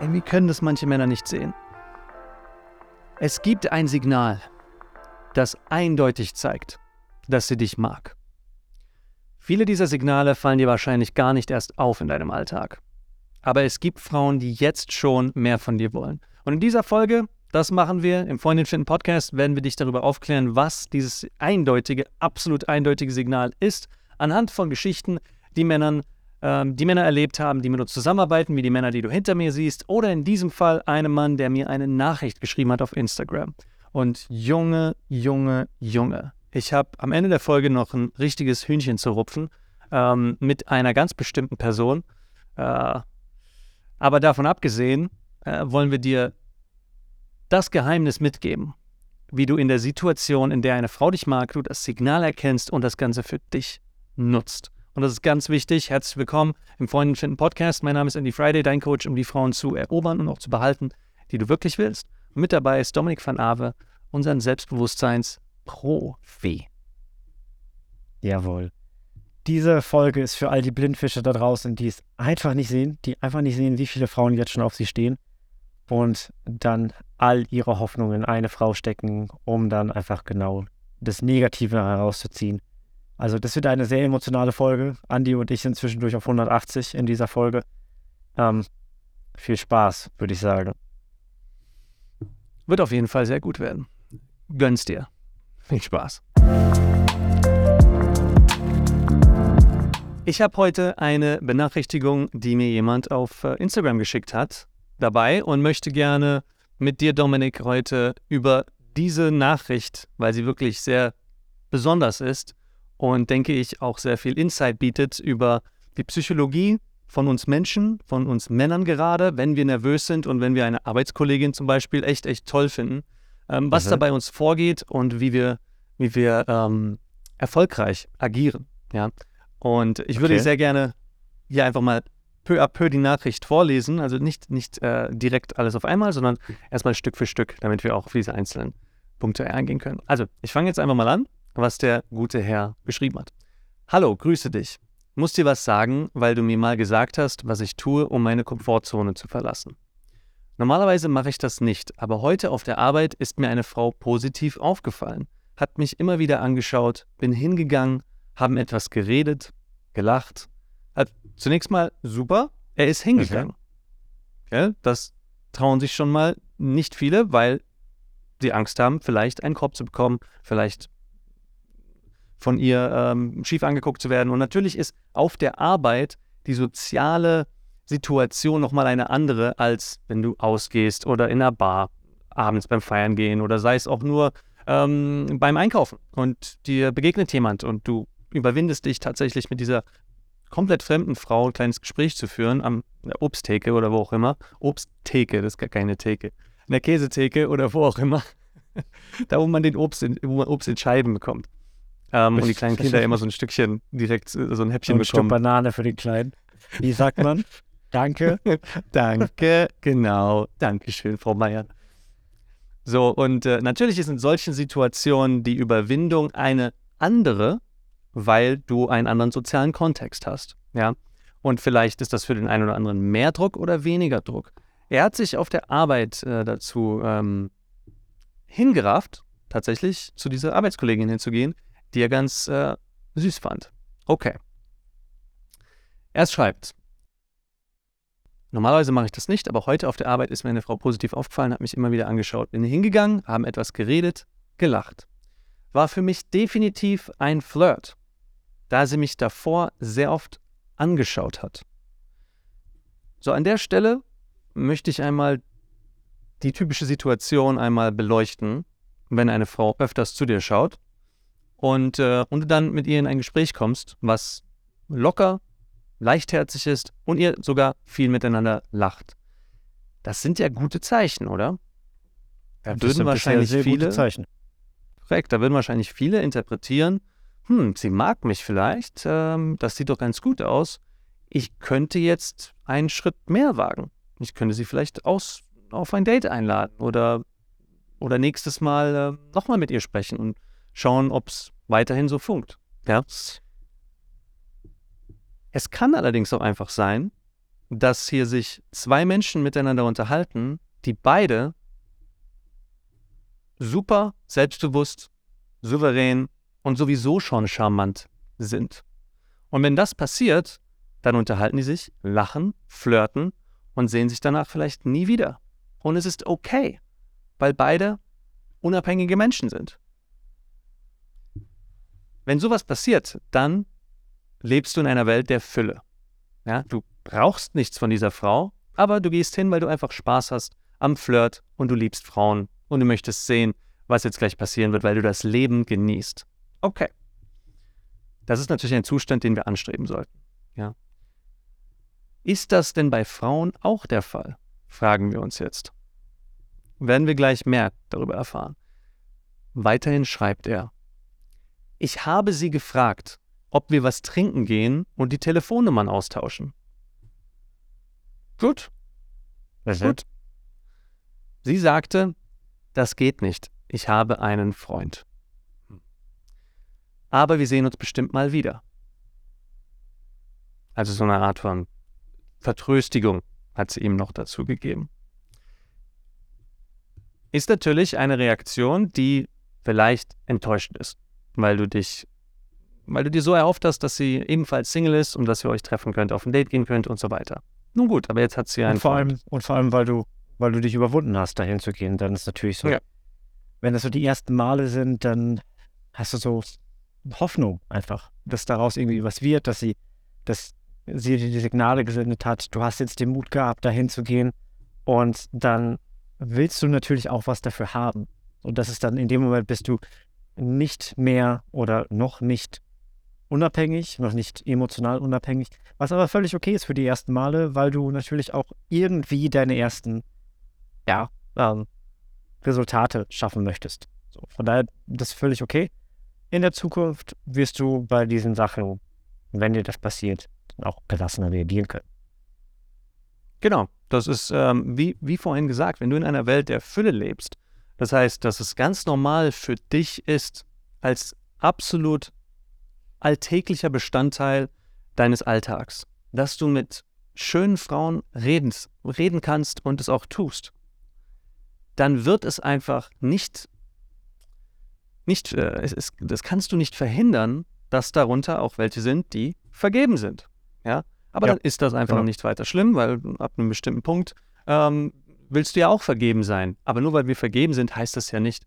Irgendwie können das manche Männer nicht sehen. Es gibt ein Signal, das eindeutig zeigt, dass sie dich mag. Viele dieser Signale fallen dir wahrscheinlich gar nicht erst auf in deinem Alltag. Aber es gibt Frauen, die jetzt schon mehr von dir wollen. Und in dieser Folge, das machen wir im Freundin finden Podcast, werden wir dich darüber aufklären, was dieses eindeutige, absolut eindeutige Signal ist, anhand von Geschichten, die Männern ähm, die Männer erlebt haben, die mit uns zusammenarbeiten, wie die Männer, die du hinter mir siehst, oder in diesem Fall einem Mann, der mir eine Nachricht geschrieben hat auf Instagram. Und Junge, Junge, Junge, ich habe am Ende der Folge noch ein richtiges Hühnchen zu rupfen ähm, mit einer ganz bestimmten Person. Äh, aber davon abgesehen äh, wollen wir dir das Geheimnis mitgeben, wie du in der Situation, in der eine Frau dich mag, du das Signal erkennst und das Ganze für dich nutzt. Und das ist ganz wichtig. Herzlich willkommen im Freunde finden Podcast. Mein Name ist Andy Friday, dein Coach, um die Frauen zu erobern und auch zu behalten, die du wirklich willst. Und mit dabei ist Dominik van Ave, unser Selbstbewusstseins-Profi. Jawohl. Diese Folge ist für all die Blindfische da draußen, die es einfach nicht sehen, die einfach nicht sehen, wie viele Frauen jetzt schon auf sie stehen und dann all ihre Hoffnungen in eine Frau stecken, um dann einfach genau das Negative herauszuziehen also das wird eine sehr emotionale Folge. Andi und ich sind zwischendurch auf 180 in dieser Folge. Ähm, viel Spaß, würde ich sagen. Wird auf jeden Fall sehr gut werden. Gönn's dir. Viel Spaß. Ich habe heute eine Benachrichtigung, die mir jemand auf äh, Instagram geschickt hat, dabei und möchte gerne mit dir, Dominik, heute über diese Nachricht, weil sie wirklich sehr besonders ist, und denke ich auch sehr viel Insight bietet über die Psychologie von uns Menschen, von uns Männern gerade, wenn wir nervös sind und wenn wir eine Arbeitskollegin zum Beispiel echt, echt toll finden, ähm, was mhm. da bei uns vorgeht und wie wir, wie wir ähm, erfolgreich agieren. Ja? Und ich würde okay. sehr gerne hier einfach mal peu à peu die Nachricht vorlesen, also nicht, nicht äh, direkt alles auf einmal, sondern erstmal Stück für Stück, damit wir auch auf diese einzelnen Punkte eingehen können. Also, ich fange jetzt einfach mal an was der gute Herr beschrieben hat. Hallo, grüße dich. Muss dir was sagen, weil du mir mal gesagt hast, was ich tue, um meine Komfortzone zu verlassen. Normalerweise mache ich das nicht, aber heute auf der Arbeit ist mir eine Frau positiv aufgefallen, hat mich immer wieder angeschaut, bin hingegangen, haben etwas geredet, gelacht. Hat zunächst mal super, er ist hingegangen. Okay. Ja, das trauen sich schon mal nicht viele, weil sie Angst haben, vielleicht einen Korb zu bekommen, vielleicht von ihr ähm, schief angeguckt zu werden. Und natürlich ist auf der Arbeit die soziale Situation nochmal eine andere, als wenn du ausgehst oder in einer Bar abends beim Feiern gehen oder sei es auch nur ähm, beim Einkaufen und dir begegnet jemand und du überwindest dich tatsächlich mit dieser komplett fremden Frau ein kleines Gespräch zu führen am der Obsttheke oder wo auch immer. Obsttheke, das ist gar keine Theke. In der Käsetheke oder wo auch immer. da, wo man den Obst in, wo man Obst in Scheiben bekommt. Ähm, und die kleinen Kinder immer so ein Stückchen direkt, äh, so ein Häppchen ein bekommen. Stück Banane für den Kleinen. Wie sagt man? Danke. Danke, genau. Dankeschön, Frau Meier. So, und äh, natürlich ist in solchen Situationen die Überwindung eine andere, weil du einen anderen sozialen Kontext hast. Ja. Und vielleicht ist das für den einen oder anderen mehr Druck oder weniger Druck. Er hat sich auf der Arbeit äh, dazu ähm, hingerafft, tatsächlich zu dieser Arbeitskollegin hinzugehen, die er ganz äh, süß fand. Okay. Er schreibt, Normalerweise mache ich das nicht, aber heute auf der Arbeit ist mir eine Frau positiv aufgefallen, hat mich immer wieder angeschaut. Bin hingegangen, haben etwas geredet, gelacht. War für mich definitiv ein Flirt, da sie mich davor sehr oft angeschaut hat. So, an der Stelle möchte ich einmal die typische Situation einmal beleuchten, wenn eine Frau öfters zu dir schaut und, äh, und du dann mit ihr in ein Gespräch kommst, was locker, leichtherzig ist und ihr sogar viel miteinander lacht. Das sind ja gute Zeichen, oder? Da das würden wahrscheinlich sehr, sehr viele. Zeichen. Korrekt, da würden wahrscheinlich viele interpretieren, hm, sie mag mich vielleicht, ähm, das sieht doch ganz gut aus. Ich könnte jetzt einen Schritt mehr wagen. Ich könnte sie vielleicht aus, auf ein Date einladen oder, oder nächstes Mal äh, nochmal mit ihr sprechen und schauen, ob es weiterhin so funkt. Ja? Es kann allerdings auch einfach sein, dass hier sich zwei Menschen miteinander unterhalten, die beide super selbstbewusst, souverän und sowieso schon charmant sind. Und wenn das passiert, dann unterhalten die sich, lachen, flirten und sehen sich danach vielleicht nie wieder. Und es ist okay, weil beide unabhängige Menschen sind. Wenn sowas passiert, dann lebst du in einer Welt der Fülle. Ja, du brauchst nichts von dieser Frau, aber du gehst hin, weil du einfach Spaß hast am Flirt und du liebst Frauen und du möchtest sehen, was jetzt gleich passieren wird, weil du das Leben genießt. Okay. Das ist natürlich ein Zustand, den wir anstreben sollten. Ja. Ist das denn bei Frauen auch der Fall? Fragen wir uns jetzt. Werden wir gleich mehr darüber erfahren. Weiterhin schreibt er, ich habe sie gefragt, ob wir was trinken gehen und die Telefonnummern austauschen. Gut. Was Gut. Sie sagte, das geht nicht. Ich habe einen Freund. Aber wir sehen uns bestimmt mal wieder. Also so eine Art von Vertröstigung hat sie ihm noch dazu gegeben. Ist natürlich eine Reaktion, die vielleicht enttäuschend ist, weil du dich, weil du dir so erhofft hast, dass sie ebenfalls Single ist und dass ihr euch treffen könnt, auf ein Date gehen könnt und so weiter. Nun gut, aber jetzt hat sie einen Und vor, Freund. allem, und vor allem, weil du, weil du dich überwunden hast, dahin zu gehen, dann ist natürlich so. Ja. Wenn das so die ersten Male sind, dann hast du so Hoffnung einfach, dass daraus irgendwie was wird, dass sie, dass sie dir die Signale gesendet hat. Du hast jetzt den Mut gehabt, dahin zu gehen. Und dann willst du natürlich auch was dafür haben. Und das ist dann in dem Moment bist du nicht mehr oder noch nicht unabhängig, noch nicht emotional unabhängig, was aber völlig okay ist für die ersten Male, weil du natürlich auch irgendwie deine ersten, ja, ähm, Resultate schaffen möchtest. So, von daher, das ist völlig okay. In der Zukunft wirst du bei diesen Sachen, wenn dir das passiert, auch gelassener reagieren können. Genau, das ist ähm, wie, wie vorhin gesagt, wenn du in einer Welt der Fülle lebst, das heißt, dass es ganz normal für dich ist, als absolut alltäglicher Bestandteil deines Alltags, dass du mit schönen Frauen reden, reden kannst und es auch tust, dann wird es einfach nicht, nicht äh, es ist, das kannst du nicht verhindern, dass darunter auch welche sind, die vergeben sind. Ja, aber Ja, dann ist das einfach genau. nicht weiter schlimm, weil ab einem bestimmten Punkt ähm, willst du ja auch vergeben sein. Aber nur weil wir vergeben sind, heißt das ja nicht,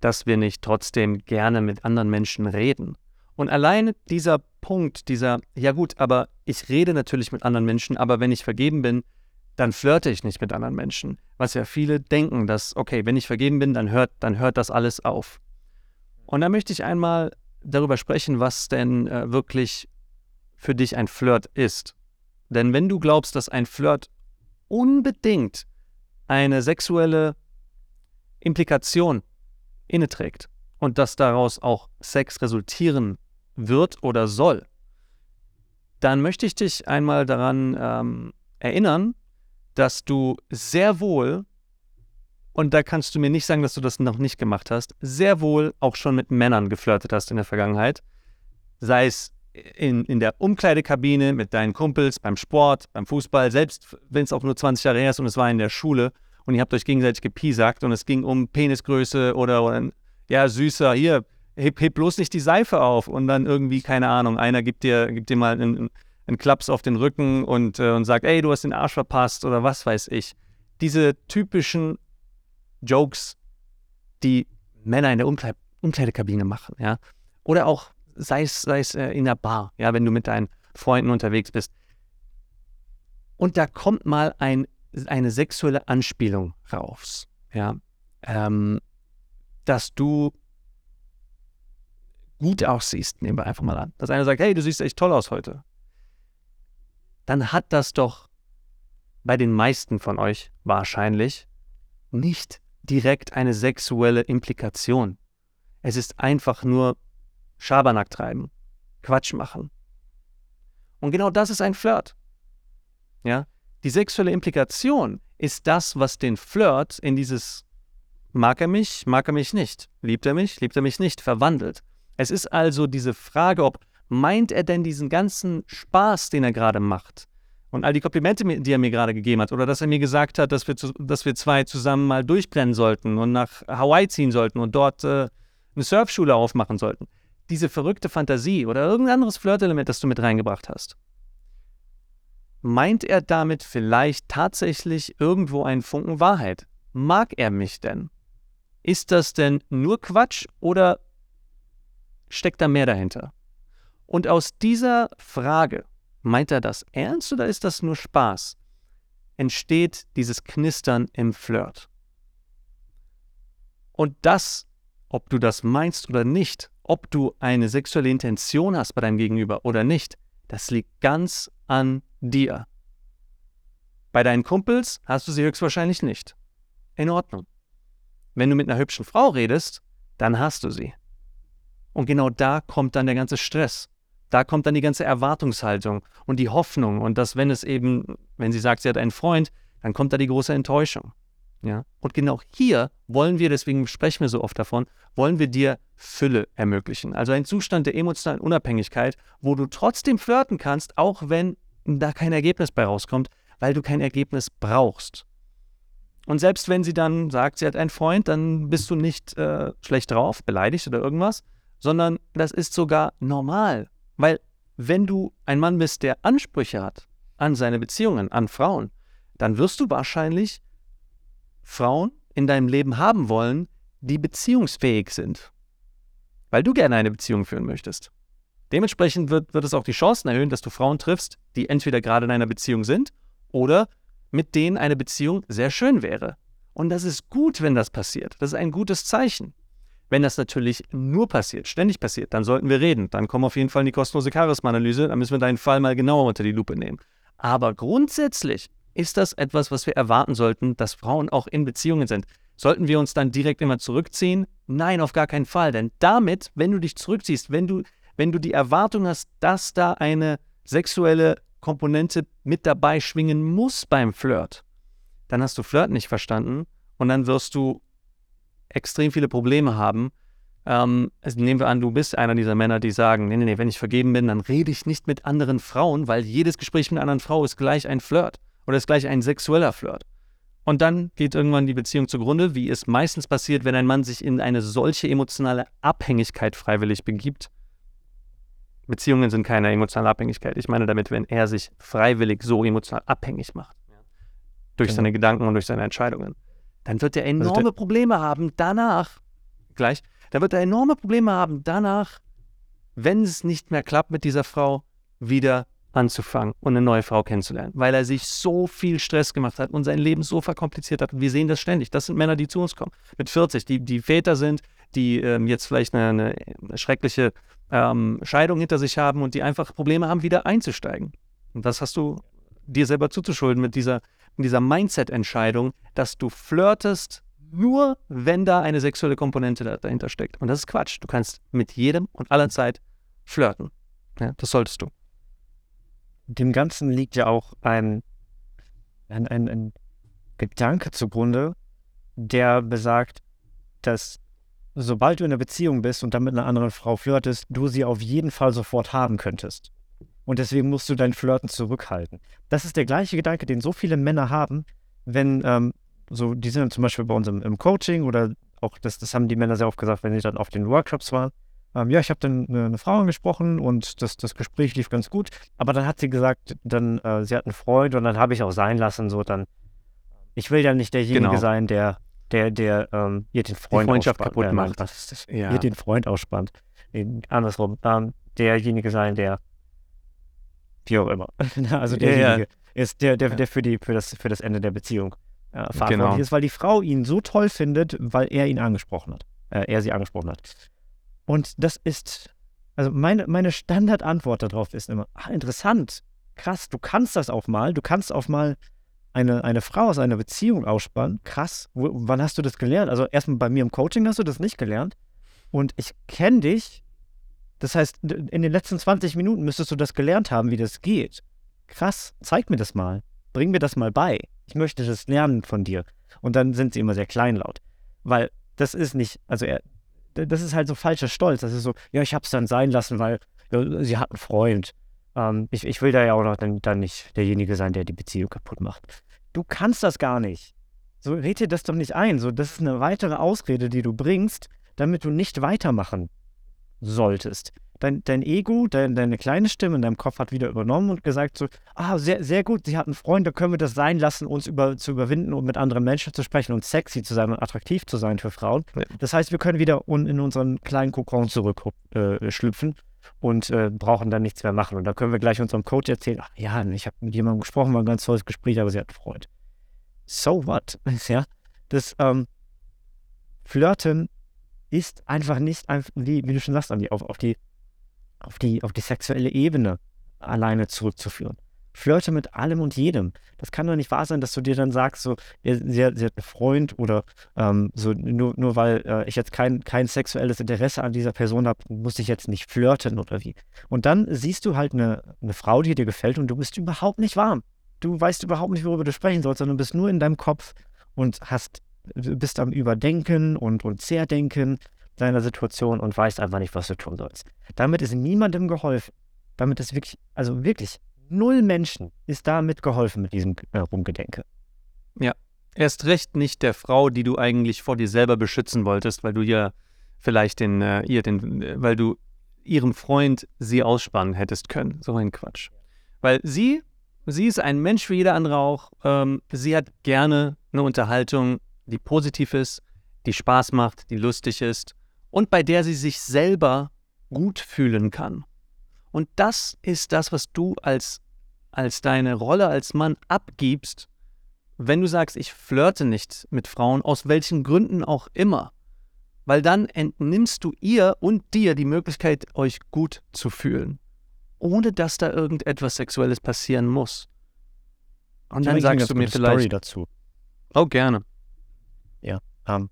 dass wir nicht trotzdem gerne mit anderen Menschen reden. Und alleine dieser Punkt, dieser, ja gut, aber ich rede natürlich mit anderen Menschen, aber wenn ich vergeben bin, dann flirte ich nicht mit anderen Menschen. Was ja viele denken, dass, okay, wenn ich vergeben bin, dann hört, dann hört das alles auf. Und da möchte ich einmal darüber sprechen, was denn äh, wirklich für dich ein Flirt ist. Denn wenn du glaubst, dass ein Flirt unbedingt eine sexuelle Implikation inneträgt und dass daraus auch Sex resultieren wird oder soll, dann möchte ich dich einmal daran ähm, erinnern, dass du sehr wohl, und da kannst du mir nicht sagen, dass du das noch nicht gemacht hast, sehr wohl auch schon mit Männern geflirtet hast in der Vergangenheit. Sei es in, in der Umkleidekabine mit deinen Kumpels, beim Sport, beim Fußball, selbst wenn es auch nur 20 Jahre her ist und es war in der Schule und ihr habt euch gegenseitig gepiesackt und es ging um Penisgröße oder, oder ja, süßer, hier, heb, heb bloß nicht die Seife auf und dann irgendwie, keine Ahnung, einer gibt dir, gibt dir mal einen, einen Klaps auf den Rücken und, äh, und sagt, ey, du hast den Arsch verpasst oder was weiß ich. Diese typischen Jokes, die Männer in der Umkleid Umkleidekabine machen, ja. Oder auch, sei es, sei es äh, in der Bar, ja, wenn du mit deinen Freunden unterwegs bist. Und da kommt mal ein, eine sexuelle Anspielung raus, ja. Ähm, dass du gut aussiehst, nehmen wir einfach mal an. Dass einer sagt, hey, du siehst echt toll aus heute. Dann hat das doch bei den meisten von euch wahrscheinlich nicht direkt eine sexuelle Implikation. Es ist einfach nur Schabernack treiben, Quatsch machen. Und genau das ist ein Flirt. Ja? Die sexuelle Implikation ist das, was den Flirt in dieses mag er mich, mag er mich nicht, liebt er mich, liebt er mich nicht, verwandelt. Es ist also diese Frage, ob meint er denn diesen ganzen Spaß, den er gerade macht, Und all die Komplimente, die er mir gerade gegeben hat, oder dass er mir gesagt hat, dass wir, zu, dass wir zwei zusammen mal durchbrennen sollten und nach Hawaii ziehen sollten und dort äh, eine Surfschule aufmachen sollten. Diese verrückte Fantasie oder irgendein anderes Flirtelement, das du mit reingebracht hast. Meint er damit vielleicht tatsächlich irgendwo einen Funken Wahrheit? Mag er mich denn? Ist das denn nur Quatsch oder steckt da mehr dahinter? Und aus dieser Frage, meint er das ernst oder ist das nur Spaß, entsteht dieses Knistern im Flirt. Und das, ob du das meinst oder nicht, ob du eine sexuelle Intention hast bei deinem Gegenüber oder nicht, das liegt ganz an dir. Bei deinen Kumpels hast du sie höchstwahrscheinlich nicht. In Ordnung. Wenn du mit einer hübschen Frau redest, dann hast du sie. Und genau da kommt dann der ganze Stress. Da kommt dann die ganze Erwartungshaltung und die Hoffnung und dass, wenn es eben, wenn sie sagt, sie hat einen Freund, dann kommt da die große Enttäuschung. Ja? Und genau hier wollen wir, deswegen sprechen wir so oft davon, wollen wir dir Fülle ermöglichen. Also einen Zustand der emotionalen Unabhängigkeit, wo du trotzdem flirten kannst, auch wenn da kein Ergebnis bei rauskommt, weil du kein Ergebnis brauchst. Und selbst wenn sie dann sagt, sie hat einen Freund, dann bist du nicht äh, schlecht drauf, beleidigt oder irgendwas, sondern das ist sogar normal. Weil wenn du ein Mann bist, der Ansprüche hat an seine Beziehungen, an Frauen, dann wirst du wahrscheinlich Frauen in deinem Leben haben wollen, die beziehungsfähig sind. Weil du gerne eine Beziehung führen möchtest. Dementsprechend wird, wird es auch die Chancen erhöhen, dass du Frauen triffst, die entweder gerade in einer Beziehung sind oder mit denen eine Beziehung sehr schön wäre. Und das ist gut, wenn das passiert. Das ist ein gutes Zeichen. Wenn das natürlich nur passiert, ständig passiert, dann sollten wir reden. Dann kommen auf jeden Fall in die kostenlose Charisma-Analyse. Dann müssen wir deinen Fall mal genauer unter die Lupe nehmen. Aber grundsätzlich ist das etwas, was wir erwarten sollten, dass Frauen auch in Beziehungen sind. Sollten wir uns dann direkt immer zurückziehen? Nein, auf gar keinen Fall. Denn damit, wenn du dich zurückziehst, wenn du, wenn du die Erwartung hast, dass da eine sexuelle Komponente mit dabei schwingen muss beim Flirt, dann hast du Flirt nicht verstanden und dann wirst du extrem viele Probleme haben. Ähm, also nehmen wir an, du bist einer dieser Männer, die sagen, nee, nee, nee, wenn ich vergeben bin, dann rede ich nicht mit anderen Frauen, weil jedes Gespräch mit einer anderen Frau ist gleich ein Flirt oder ist gleich ein sexueller Flirt. Und dann geht irgendwann die Beziehung zugrunde, wie es meistens passiert, wenn ein Mann sich in eine solche emotionale Abhängigkeit freiwillig begibt. Beziehungen sind keine emotionale Abhängigkeit. Ich meine damit, wenn er sich freiwillig so emotional abhängig macht. Durch genau. seine Gedanken und durch seine Entscheidungen dann wird er also enorme also Probleme haben danach, gleich, dann wird er enorme Probleme haben danach, wenn es nicht mehr klappt mit dieser Frau, wieder anzufangen und eine neue Frau kennenzulernen, weil er sich so viel Stress gemacht hat und sein Leben so verkompliziert hat. Und wir sehen das ständig. Das sind Männer, die zu uns kommen, mit 40, die, die Väter sind, die ähm, jetzt vielleicht eine, eine, schreckliche ähm, Scheidung hinter sich haben und die einfach Probleme haben, wieder einzusteigen. Und das hast du dir selber zuzuschulden mit dieser dieser Mindset-Entscheidung, dass du flirtest, nur wenn da eine sexuelle Komponente dahinter steckt. Und das ist Quatsch. Du kannst mit jedem und aller Zeit flirten. Ja, das solltest du. Dem Ganzen liegt ja auch ein, ein, ein, ein Gedanke zugrunde, der besagt, dass sobald du in einer Beziehung bist und dann mit einer anderen Frau flirtest, du sie auf jeden Fall sofort haben könntest. Und deswegen musst du dein Flirten zurückhalten. Das ist der gleiche Gedanke, den so viele Männer haben, wenn, ähm, so, die sind zum Beispiel bei uns im, im, Coaching oder auch, das, das haben die Männer sehr oft gesagt, wenn sie dann auf den Workshops waren. Ähm, ja, ich habe dann eine, eine, Frau angesprochen und das, das Gespräch lief ganz gut. Aber dann hat sie gesagt, dann, äh, sie hat einen Freund und dann habe ich auch sein lassen, so dann, ich will ja nicht derjenige genau. sein, der, der, der ähm, ihr den Freund die Freundschaft kaputt äh, macht. Das, ja. Ihr den Freund ausspannt. Andersrum, ähm, derjenige sein, der wie auch immer. also derjenige ja, ja. ist der, der, der für, die, für, das, für das Ende der Beziehung äh, verantwortlich genau. ist, weil die Frau ihn so toll findet, weil er ihn angesprochen hat. Äh, er sie angesprochen hat. Und das ist, also meine, meine Standardantwort darauf ist immer, ah, interessant, krass, du kannst das auch mal, du kannst auch mal eine, eine Frau aus einer Beziehung ausspannen, krass, wo, wann hast du das gelernt? Also erstmal bei mir im Coaching hast du das nicht gelernt und ich kenne dich das heißt, in den letzten 20 Minuten müsstest du das gelernt haben, wie das geht. Krass, zeig mir das mal. Bring mir das mal bei. Ich möchte das lernen von dir. Und dann sind sie immer sehr kleinlaut. Weil das ist nicht, also er, das ist halt so falscher Stolz. Das ist so, ja, ich hab's dann sein lassen, weil ja, sie hat einen Freund. ähm, ich, ich will da ja auch noch dann, dann nicht derjenige sein, der die Beziehung kaputt macht. Du kannst das gar nicht. So red dir das doch nicht ein. So, das ist eine weitere Ausrede, die du bringst, damit du nicht weitermachen solltest. Dein, dein Ego, dein, deine kleine Stimme in deinem Kopf hat wieder übernommen und gesagt so, ah, sehr, sehr gut, sie hat einen Freund, da können wir das sein lassen, uns über, zu überwinden und mit anderen Menschen zu sprechen und sexy zu sein und attraktiv zu sein für Frauen. Ja. Das heißt, wir können wieder un, in unseren kleinen Kokon zurückschlüpfen äh, und äh, brauchen dann nichts mehr machen. Und da können wir gleich unserem Coach erzählen, ach ja, ich habe mit jemandem gesprochen, war ein ganz tolles Gespräch, aber sie hat einen Freund. So what? Ja, das ähm, Flirten ist einfach nicht, einfach, wie, wie du schon sagst, Andi, auf, auf, die, auf, die, auf die sexuelle Ebene alleine zurückzuführen. Flirte mit allem und jedem. Das kann doch nicht wahr sein, dass du dir dann sagst, so, sie, sie hat einen Freund oder ähm, so, nur, nur weil äh, ich jetzt kein, kein sexuelles Interesse an dieser Person habe, muss ich jetzt nicht flirten oder wie. Und dann siehst du halt eine, eine Frau, die dir gefällt und du bist überhaupt nicht warm. Du weißt überhaupt nicht, worüber du sprechen sollst, sondern bist nur in deinem Kopf und hast, bist am Überdenken und, und Zerdenken deiner Situation und weißt einfach nicht, was du tun sollst. Damit ist niemandem geholfen. Damit ist wirklich, also wirklich, null Menschen ist damit geholfen mit diesem äh, Rumgedenke. Erst recht nicht der Frau, die du eigentlich vor dir selber beschützen wolltest, weil du ja vielleicht den, äh, ihr den, äh, weil du ihrem Freund sie ausspannen hättest können. So ein Quatsch. Weil sie, sie ist ein Mensch wie jeder andere auch. Ähm, sie hat gerne eine Unterhaltung, die positiv ist, die Spaß macht, die lustig ist und bei der sie sich selber gut fühlen kann. Und das ist das, was du als, als deine Rolle als Mann abgibst, wenn du sagst, ich flirte nicht mit Frauen, aus welchen Gründen auch immer. Weil dann entnimmst du ihr und dir die Möglichkeit, euch gut zu fühlen, ohne dass da irgendetwas Sexuelles passieren muss. Und dann sagst du mir gute Story vielleicht, dazu. oh gerne. Ähm,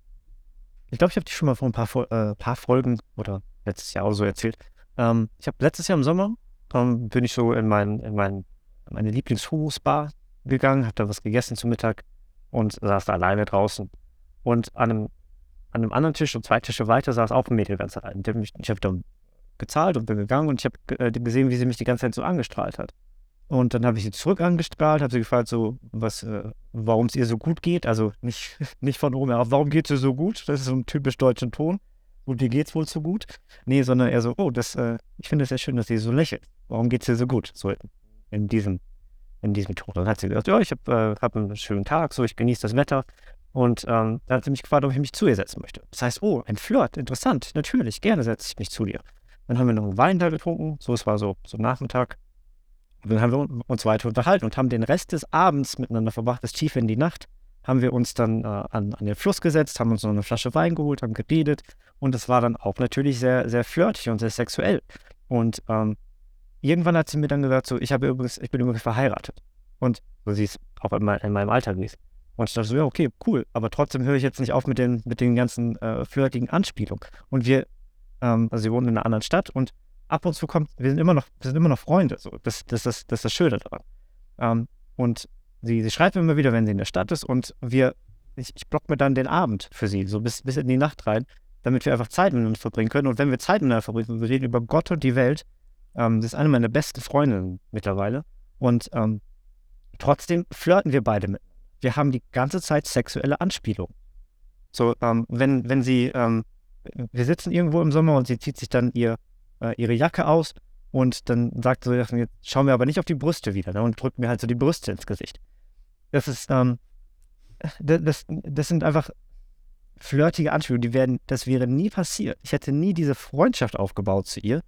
ich glaube, ich habe dich schon mal vor ein paar, äh, paar Folgen oder letztes Jahr auch so erzählt. Ähm, ich habe letztes Jahr im Sommer ähm, bin ich so in, mein, in, mein, in meine Lieblings-Hummus-Bar gegangen, habe da was gegessen zum Mittag und saß da alleine draußen. Und an einem, an einem anderen Tisch und zwei Tische weiter saß auch ein Mädel ganz allein. Die Ich habe dann gezahlt und bin gegangen und ich habe äh, gesehen, wie sie mich die ganze Zeit so angestrahlt hat. Und dann habe ich sie zurück angestrahlt, habe sie gefragt, so, was, äh, warum es ihr so gut geht. Also nicht, nicht von oben herab, warum geht es ihr so gut? Das ist so ein typisch deutschen Ton. Und dir geht's wohl so gut? Nee, sondern eher so, oh, das, äh, ich finde es sehr schön, dass sie so lächelt. Warum geht's ihr so gut? So in diesem, in diesem Ton. Dann hat sie gesagt, ja, ich habe äh, hab einen schönen Tag, so, ich genieße das Wetter. Und ähm, dann hat sie mich gefragt, ob ich mich zu ihr setzen möchte. Das heißt, oh, ein Flirt, interessant, natürlich, gerne setze ich mich zu dir. Dann haben wir noch einen Wein da getrunken, so, es war so, so Nachmittag. Und dann haben wir uns weiter unterhalten und haben den Rest des Abends miteinander verbracht, bis tief in die Nacht. Haben wir uns dann äh, an, an den Fluss gesetzt, haben uns noch eine Flasche Wein geholt, haben geredet. Und es war dann auch natürlich sehr, sehr flirtig und sehr sexuell. Und ähm, irgendwann hat sie mir dann gesagt, so, ich habe übrigens, ich bin übrigens verheiratet. Und so sie ist auch in, mein, in meinem Alter gewesen. Und ich dachte so, ja, okay, cool. Aber trotzdem höre ich jetzt nicht auf mit den, mit den ganzen äh, flirtigen Anspielungen. Und wir, ähm, also sie wohnen in einer anderen Stadt und ab und zu kommt, wir sind immer noch, wir sind immer noch Freunde. So. Das, das, das, das ist das Schöne daran. Ähm, und sie, sie schreibt mir immer wieder, wenn sie in der Stadt ist und wir, ich, ich block mir dann den Abend für sie, so bis, bis in die Nacht rein, damit wir einfach Zeit miteinander verbringen können. Und wenn wir Zeit miteinander verbringen, wir reden über Gott und die Welt, ähm, sie ist eine meiner besten Freundinnen mittlerweile. Und ähm, trotzdem flirten wir beide mit. Wir haben die ganze Zeit sexuelle Anspielung. So, ähm, wenn, wenn sie, ähm, wir sitzen irgendwo im Sommer und sie zieht sich dann ihr, äh, ihre Jacke aus und dann sagt sie, jetzt schauen wir aber nicht auf die Brüste wieder ne, und drückt mir halt so die Brüste ins Gesicht. Das ist, ähm, das, das, das sind einfach flirtige Anspielungen, die werden, das wäre nie passiert. Ich hätte nie diese Freundschaft aufgebaut zu ihr.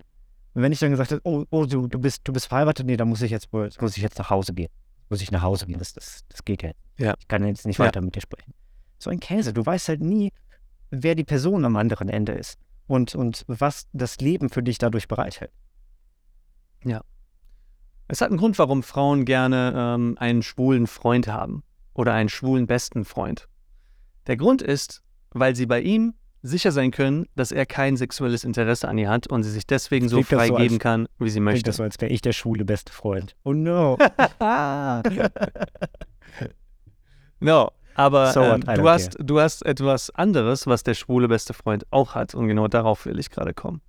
Und wenn ich dann gesagt hätte, oh, oh du, du bist, du bist verheiratet, nee, dann muss ich jetzt muss ich jetzt nach Hause gehen. Muss ich nach Hause gehen. Das, das, das geht ja. Ja. Ich kann jetzt nicht Ja. weiter mit dir sprechen. So ein Käse. Du weißt halt nie, wer die Person am anderen Ende ist. Und, und was das Leben für dich dadurch bereithält. Es hat einen Grund, warum Frauen gerne ähm, einen schwulen Freund haben oder einen schwulen besten Freund. Der Grund ist, weil sie bei ihm sicher sein können, dass er kein sexuelles Interesse an ihr hat und sie sich deswegen so frei so, geben als- kann, wie sie möchte. das so, als wäre ich der schwule beste Freund. Oh no. no, aber So ähm, du, hast, du hast etwas anderes, was der schwule beste Freund auch hat und genau darauf will ich gerade kommen.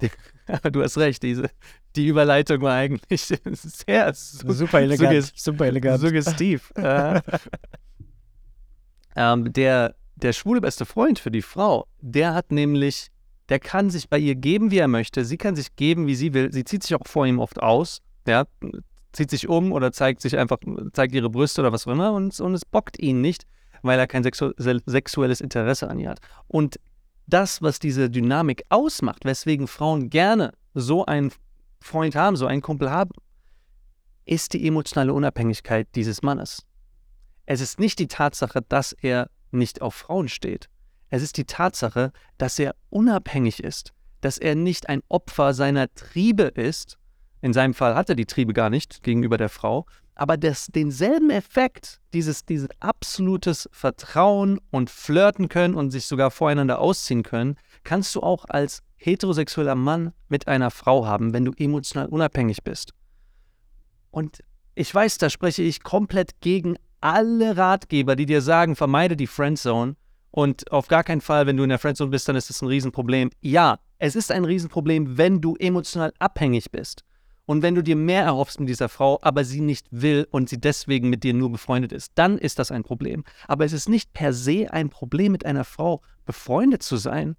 Aber du hast recht, diese, die Überleitung war eigentlich sehr su Super elegant. sugges- super elegant. suggestiv. äh, ähm, der, der schwule beste Freund für die Frau, der hat nämlich, der kann sich bei ihr geben, wie er möchte. Sie kann sich geben, wie sie will. Sie zieht sich auch vor ihm oft aus. Ja, zieht sich um oder zeigt sich einfach, zeigt ihre Brüste oder was auch immer und, und es bockt ihn nicht, weil er kein sexu se- sexuelles Interesse an ihr hat. Und das, was diese Dynamik ausmacht, weswegen Frauen gerne so einen Freund haben, so einen Kumpel haben, ist die emotionale Unabhängigkeit dieses Mannes. Es ist nicht die Tatsache, dass er nicht auf Frauen steht. Es ist die Tatsache, dass er unabhängig ist, dass er nicht ein Opfer seiner Triebe ist. In seinem Fall hat er die Triebe gar nicht gegenüber der Frau, aber das, denselben Effekt, dieses, dieses absolutes Vertrauen und Flirten können und sich sogar voreinander ausziehen können, kannst du auch als heterosexueller Mann mit einer Frau haben, wenn du emotional unabhängig bist. Und ich weiß, da spreche ich komplett gegen alle Ratgeber, die dir sagen, vermeide die Friendzone und auf gar keinen Fall, wenn du in der Friendzone bist, dann ist das ein Riesenproblem. Ja, es ist ein Riesenproblem, wenn du emotional abhängig bist. Und wenn du dir mehr erhoffst mit dieser Frau, aber sie nicht will und sie deswegen mit dir nur befreundet ist, dann ist das ein Problem. Aber es ist nicht per se ein Problem, mit einer Frau befreundet zu sein.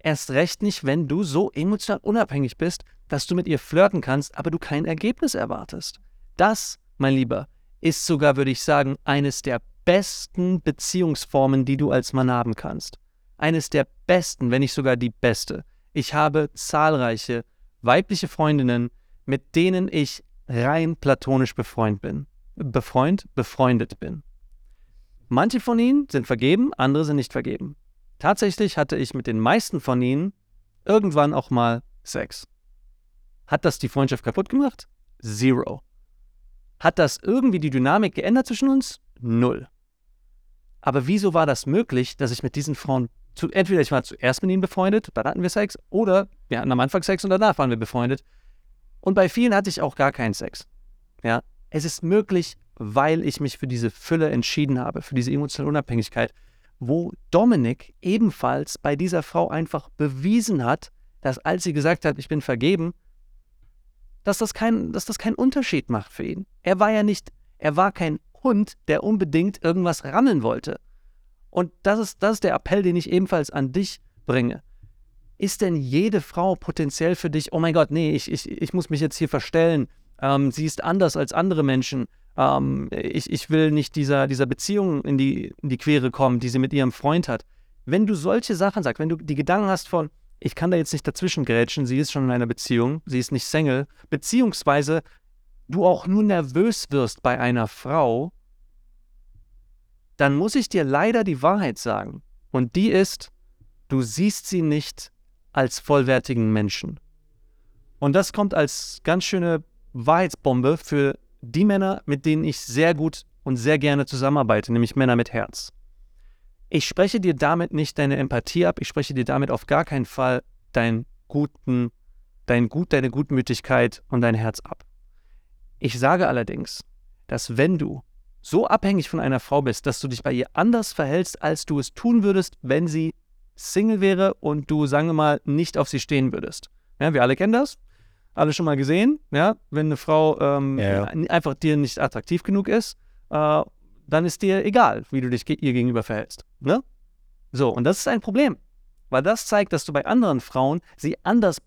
Erst recht nicht, wenn du so emotional unabhängig bist, dass du mit ihr flirten kannst, aber du kein Ergebnis erwartest. Das, mein Lieber, ist sogar, würde ich sagen, eines der besten Beziehungsformen, die du als Mann haben kannst. Eines der besten, wenn nicht sogar die beste. Ich habe zahlreiche weibliche Freundinnen, mit denen ich rein platonisch befreundet bin. Befreund, befreundet bin. Manche von ihnen sind vergeben, andere sind nicht vergeben. Tatsächlich hatte ich mit den meisten von ihnen irgendwann auch mal Sex. Hat das die Freundschaft kaputt gemacht? Zero. Hat das irgendwie die Dynamik geändert zwischen uns? Null. Aber wieso war das möglich, dass ich mit diesen Frauen, zu, entweder ich war zuerst mit ihnen befreundet, dann hatten wir Sex, oder wir hatten am Anfang Sex und danach waren wir befreundet. Und bei vielen hatte ich auch gar keinen Sex. Ja, es ist möglich, weil ich mich für diese Fülle entschieden habe, für diese emotionale Unabhängigkeit, wo Dominik ebenfalls bei dieser Frau einfach bewiesen hat, dass als sie gesagt hat, ich bin vergeben, dass das, kein, dass das keinen Unterschied macht für ihn. Er war ja nicht, er war kein Hund, der unbedingt irgendwas rammeln wollte. Und das ist, das ist der Appell, den ich ebenfalls an dich bringe. Ist denn jede Frau potenziell für dich, oh mein Gott, nee, ich, ich, ich muss mich jetzt hier verstellen, ähm, sie ist anders als andere Menschen, ähm, ich, ich will nicht dieser, dieser Beziehung in die, in die Quere kommen, die sie mit ihrem Freund hat. Wenn du solche Sachen sagst, wenn du die Gedanken hast von, ich kann da jetzt nicht dazwischen grätschen, sie ist schon in einer Beziehung, sie ist nicht Single, beziehungsweise du auch nur nervös wirst bei einer Frau, dann muss ich dir leider die Wahrheit sagen. Und die ist, du siehst sie nicht als vollwertigen Menschen. Und das kommt als ganz schöne Wahrheitsbombe für die Männer, mit denen ich sehr gut und sehr gerne zusammenarbeite, nämlich Männer mit Herz. Ich spreche dir damit nicht deine Empathie ab, ich spreche dir damit auf gar keinen Fall deinen guten, dein Gut, deine Gutmütigkeit und dein Herz ab. Ich sage allerdings, dass wenn du so abhängig von einer Frau bist, dass du dich bei ihr anders verhältst, als du es tun würdest, wenn sie Single wäre und du, sagen wir mal, nicht auf sie stehen würdest. Ja, wir alle kennen das, alle schon mal gesehen, ja, wenn eine Frau ähm, Ja, ja. einfach dir nicht attraktiv genug ist, äh, dann ist dir egal, wie du dich ge ihr gegenüber verhältst. Ne? So, und das ist ein Problem, weil das zeigt, dass du bei anderen Frauen sie anders,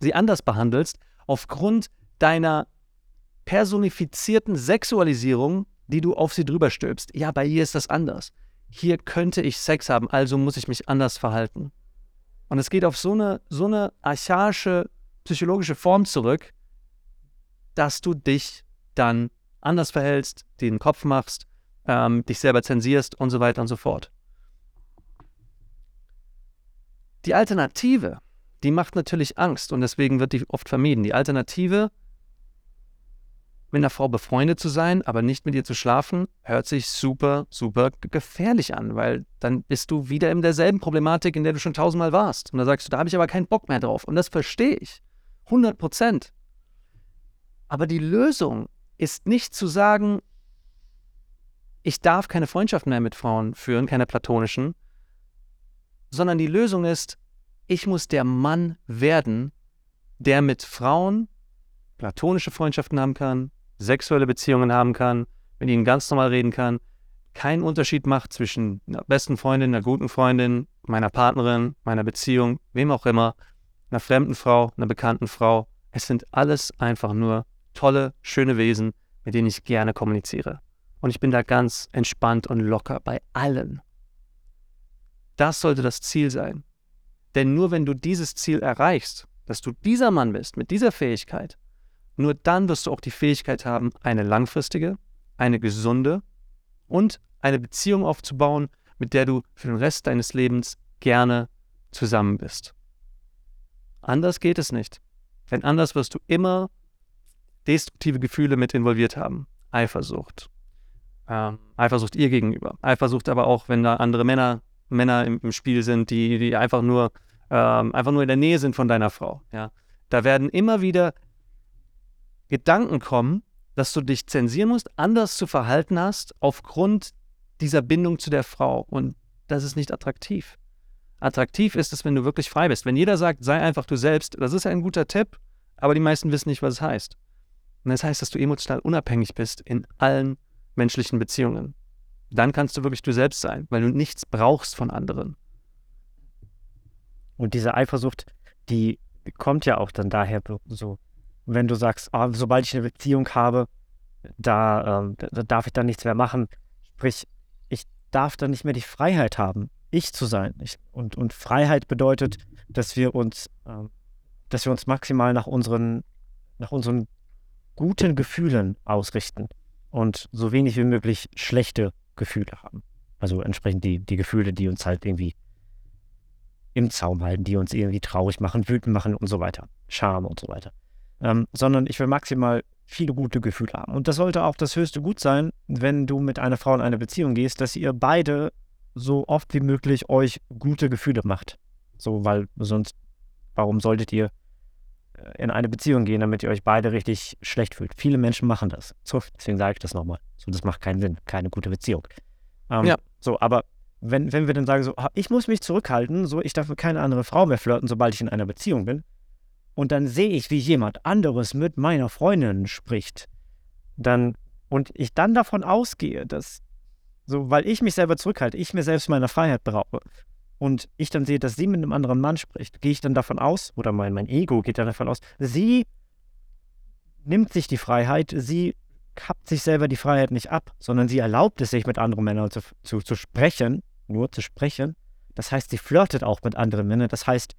sie anders behandelst, aufgrund deiner personifizierten Sexualisierung, die du auf sie drüber stülpst. Ja, bei ihr ist das anders. Hier könnte ich Sex haben, also muss ich mich anders verhalten. Und es geht auf so eine, so eine archaische psychologische Form zurück, dass du dich dann anders verhältst, den Kopf machst, ähm, dich selber zensierst und so weiter und so fort. Die Alternative, die macht natürlich Angst und deswegen wird die oft vermieden. Die Alternative, mit einer Frau befreundet zu sein, aber nicht mit ihr zu schlafen, hört sich super, super gefährlich an, weil dann bist du wieder in derselben Problematik, in der du schon tausendmal warst. Und da sagst du, da habe ich aber keinen Bock mehr drauf. Und das verstehe ich. 100 Prozent. Aber die Lösung ist nicht zu sagen, ich darf keine Freundschaft mehr mit Frauen führen, keine platonischen, sondern die Lösung ist, ich muss der Mann werden, der mit Frauen platonische Freundschaften haben kann, sexuelle Beziehungen haben kann, mit ihnen ganz normal reden kann, keinen Unterschied macht zwischen einer besten Freundin, einer guten Freundin, meiner Partnerin, meiner Beziehung, wem auch immer, einer fremden Frau, einer bekannten Frau. Es sind alles einfach nur tolle, schöne Wesen, mit denen ich gerne kommuniziere. Und ich bin da ganz entspannt und locker bei allen. Das sollte das Ziel sein. Denn nur wenn du dieses Ziel erreichst, dass du dieser Mann bist, mit dieser Fähigkeit, nur dann wirst du auch die Fähigkeit haben, eine langfristige, eine gesunde und eine Beziehung aufzubauen, mit der du für den Rest deines Lebens gerne zusammen bist. Anders geht es nicht. Denn anders wirst du immer destruktive Gefühle mit involviert haben. Eifersucht. Ähm, Eifersucht ihr gegenüber. Eifersucht aber auch, wenn da andere Männer, Männer im, im Spiel sind, die, die einfach nur ähm, einfach nur in der Nähe sind von deiner Frau. Ja. Da werden immer wieder Gedanken kommen, dass du dich zensieren musst, anders zu verhalten hast, aufgrund dieser Bindung zu der Frau. Und das ist nicht attraktiv. Attraktiv ist es, wenn du wirklich frei bist. Wenn jeder sagt, sei einfach du selbst, das ist ein guter Tipp, aber die meisten wissen nicht, was es heißt. Und das heißt, dass du emotional unabhängig bist in allen menschlichen Beziehungen. Dann kannst du wirklich du selbst sein, weil du nichts brauchst von anderen. Und diese Eifersucht, die kommt ja auch dann daher so, wenn du sagst, oh, sobald ich eine Beziehung habe, da, ähm, da, darf ich dann nichts mehr machen. Sprich, ich darf dann nicht mehr die Freiheit haben, ich zu sein. Ich, und, und Freiheit bedeutet, dass wir uns, ähm, dass wir uns maximal nach unseren, nach unseren guten Gefühlen ausrichten und so wenig wie möglich schlechte Gefühle haben. Also entsprechend die, die Gefühle, die uns halt irgendwie im Zaum halten, die uns irgendwie traurig machen, wütend machen und so weiter. Scham und so weiter. Ähm, sondern ich will maximal viele gute Gefühle haben. Und das sollte auch das höchste Gut sein, wenn du mit einer Frau in eine Beziehung gehst, dass ihr beide so oft wie möglich euch gute Gefühle macht. So, weil sonst, warum solltet ihr äh, in eine Beziehung gehen, damit ihr euch beide richtig schlecht fühlt? Viele Menschen machen das. So, deswegen sage ich das nochmal. So, das macht keinen Sinn, keine gute Beziehung. Ähm, ja. So, aber wenn, wenn wir dann sagen, so, ich muss mich zurückhalten, so, ich darf mit keiner anderen Frau mehr flirten, sobald ich in einer Beziehung bin, und dann sehe ich, wie jemand anderes mit meiner Freundin spricht, dann, und ich dann davon ausgehe, dass, so, weil ich mich selber zurückhalte, ich mir selbst meine Freiheit beraube, und ich dann sehe, dass sie mit einem anderen Mann spricht, gehe ich dann davon aus, oder mein, mein Ego geht dann davon aus, sie nimmt sich die Freiheit, sie kappt sich selber die Freiheit nicht ab, sondern sie erlaubt es sich, mit anderen Männern zu, zu, zu sprechen, nur zu sprechen. Das heißt, sie flirtet auch mit anderen Männern. Das heißt,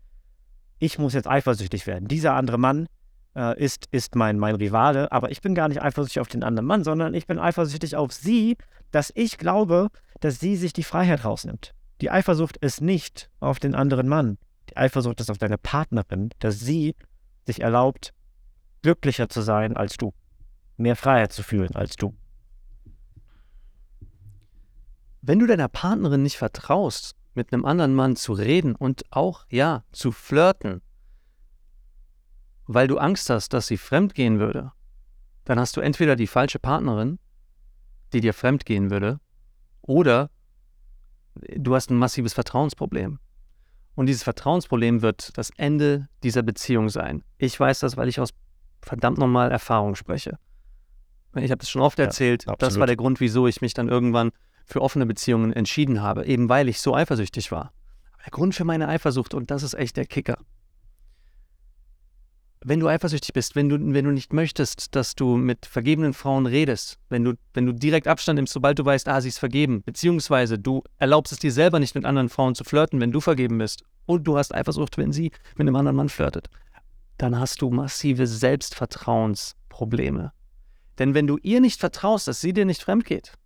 ich muss jetzt eifersüchtig werden. Dieser andere Mann äh, ist, ist mein, mein Rivale, aber ich bin gar nicht eifersüchtig auf den anderen Mann, sondern ich bin eifersüchtig auf sie, dass ich glaube, dass sie sich die Freiheit rausnimmt. Die Eifersucht ist nicht auf den anderen Mann. Die Eifersucht ist auf deine Partnerin, dass sie sich erlaubt, glücklicher zu sein als du mehr Freiheit zu fühlen als du. Wenn du deiner Partnerin nicht vertraust, mit einem anderen Mann zu reden und auch, ja, zu flirten, weil du Angst hast, dass sie fremdgehen würde, dann hast du entweder die falsche Partnerin, die dir fremdgehen würde, oder du hast ein massives Vertrauensproblem. Und dieses Vertrauensproblem wird das Ende dieser Beziehung sein. Ich weiß das, weil ich aus verdammt nochmal Erfahrung spreche. Ich habe es schon oft erzählt. Ja, das war der Grund, wieso ich mich dann irgendwann für offene Beziehungen entschieden habe, eben weil ich so eifersüchtig war. der Grund für meine Eifersucht, und das ist echt der Kicker. Wenn du eifersüchtig bist, wenn du, wenn du nicht möchtest, dass du mit vergebenen Frauen redest, wenn du, wenn du direkt Abstand nimmst, sobald du weißt, ah, sie ist vergeben, beziehungsweise du erlaubst es dir selber nicht mit anderen Frauen zu flirten, wenn du vergeben bist, und du hast Eifersucht, wenn sie mit einem anderen Mann flirtet, dann hast du massive Selbstvertrauensprobleme. Denn wenn du ihr nicht vertraust, dass sie dir nicht fremd geht,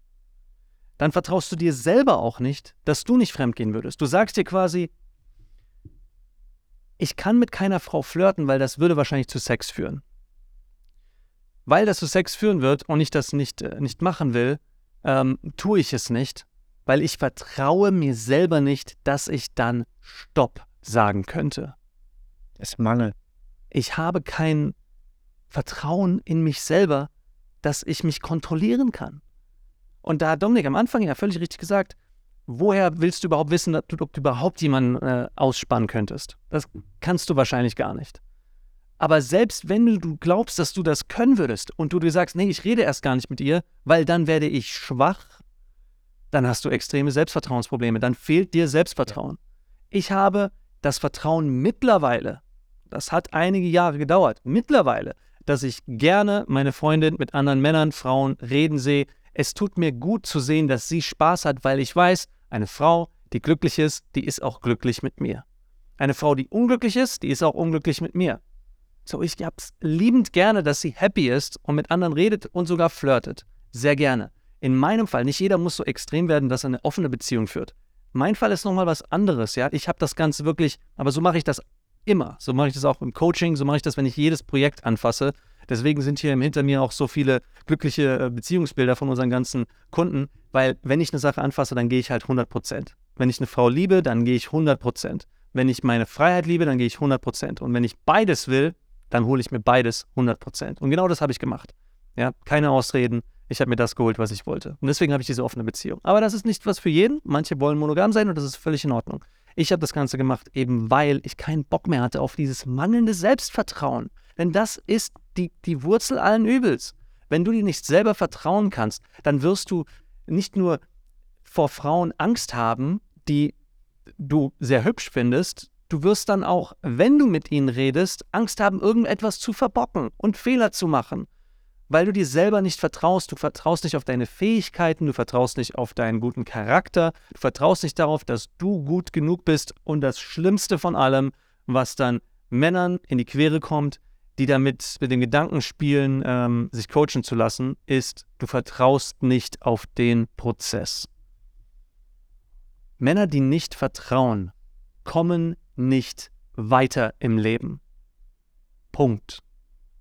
dann vertraust du dir selber auch nicht, dass du nicht fremd gehen würdest. Du sagst dir quasi, ich kann mit keiner Frau flirten, weil das würde wahrscheinlich zu Sex führen. Weil das zu Sex führen wird und ich das nicht, äh, nicht machen will, ähm, tue ich es nicht, weil ich vertraue mir selber nicht, dass ich dann Stopp sagen könnte. Es mangelt. Ich habe kein Vertrauen in mich selber, dass ich mich kontrollieren kann. Und da hat Dominik am Anfang ja völlig richtig gesagt, woher willst du überhaupt wissen, ob du, ob du überhaupt jemanden äh, ausspannen könntest? Das kannst du wahrscheinlich gar nicht. Aber selbst wenn du glaubst, dass du das können würdest und du dir sagst, nee, ich rede erst gar nicht mit ihr, weil dann werde ich schwach, dann hast du extreme Selbstvertrauensprobleme, dann fehlt dir Selbstvertrauen. Ich habe das Vertrauen mittlerweile, das hat einige Jahre gedauert, mittlerweile, dass ich gerne meine Freundin mit anderen Männern, Frauen reden sehe. Es tut mir gut zu sehen, dass sie Spaß hat, weil ich weiß, eine Frau, die glücklich ist, die ist auch glücklich mit mir. Eine Frau, die unglücklich ist, die ist auch unglücklich mit mir. So, ich hab's liebend gerne, dass sie happy ist und mit anderen redet und sogar flirtet. Sehr gerne. In meinem Fall, nicht jeder muss so extrem werden, dass er eine offene Beziehung führt. Mein Fall ist nochmal was anderes, ja. Ich habe das Ganze wirklich, aber so mache ich das immer. So mache ich das auch im Coaching, so mache ich das, wenn ich jedes Projekt anfasse. Deswegen sind hier hinter mir auch so viele glückliche äh, Beziehungsbilder von unseren ganzen Kunden, weil wenn ich eine Sache anfasse, dann gehe ich halt 100 Prozent. Wenn ich eine Frau liebe, dann gehe ich 100 Prozent. Wenn ich meine Freiheit liebe, dann gehe ich 100 Prozent. Und wenn ich beides will, dann hole ich mir beides 100 Prozent. Und genau das habe ich gemacht. Ja, keine Ausreden. Ich habe mir das geholt, was ich wollte. Und deswegen habe ich diese offene Beziehung. Aber das ist nicht was für jeden. Manche wollen monogam sein und das ist völlig in Ordnung. Ich habe das Ganze gemacht, eben weil ich keinen Bock mehr hatte auf dieses mangelnde Selbstvertrauen. Denn das ist die, die Wurzel allen Übels. Wenn du dir nicht selber vertrauen kannst, dann wirst du nicht nur vor Frauen Angst haben, die du sehr hübsch findest, du wirst dann auch, wenn du mit ihnen redest, Angst haben, irgendetwas zu verbocken und Fehler zu machen weil du dir selber nicht vertraust. Du vertraust nicht auf deine Fähigkeiten, du vertraust nicht auf deinen guten Charakter, du vertraust nicht darauf, dass du gut genug bist. Und das Schlimmste von allem, was dann Männern in die Quere kommt, die damit mit dem Gedanken spielen, ähm, sich coachen zu lassen, ist, du vertraust nicht auf den Prozess. Männer, die nicht vertrauen, kommen nicht weiter im Leben. Punkt.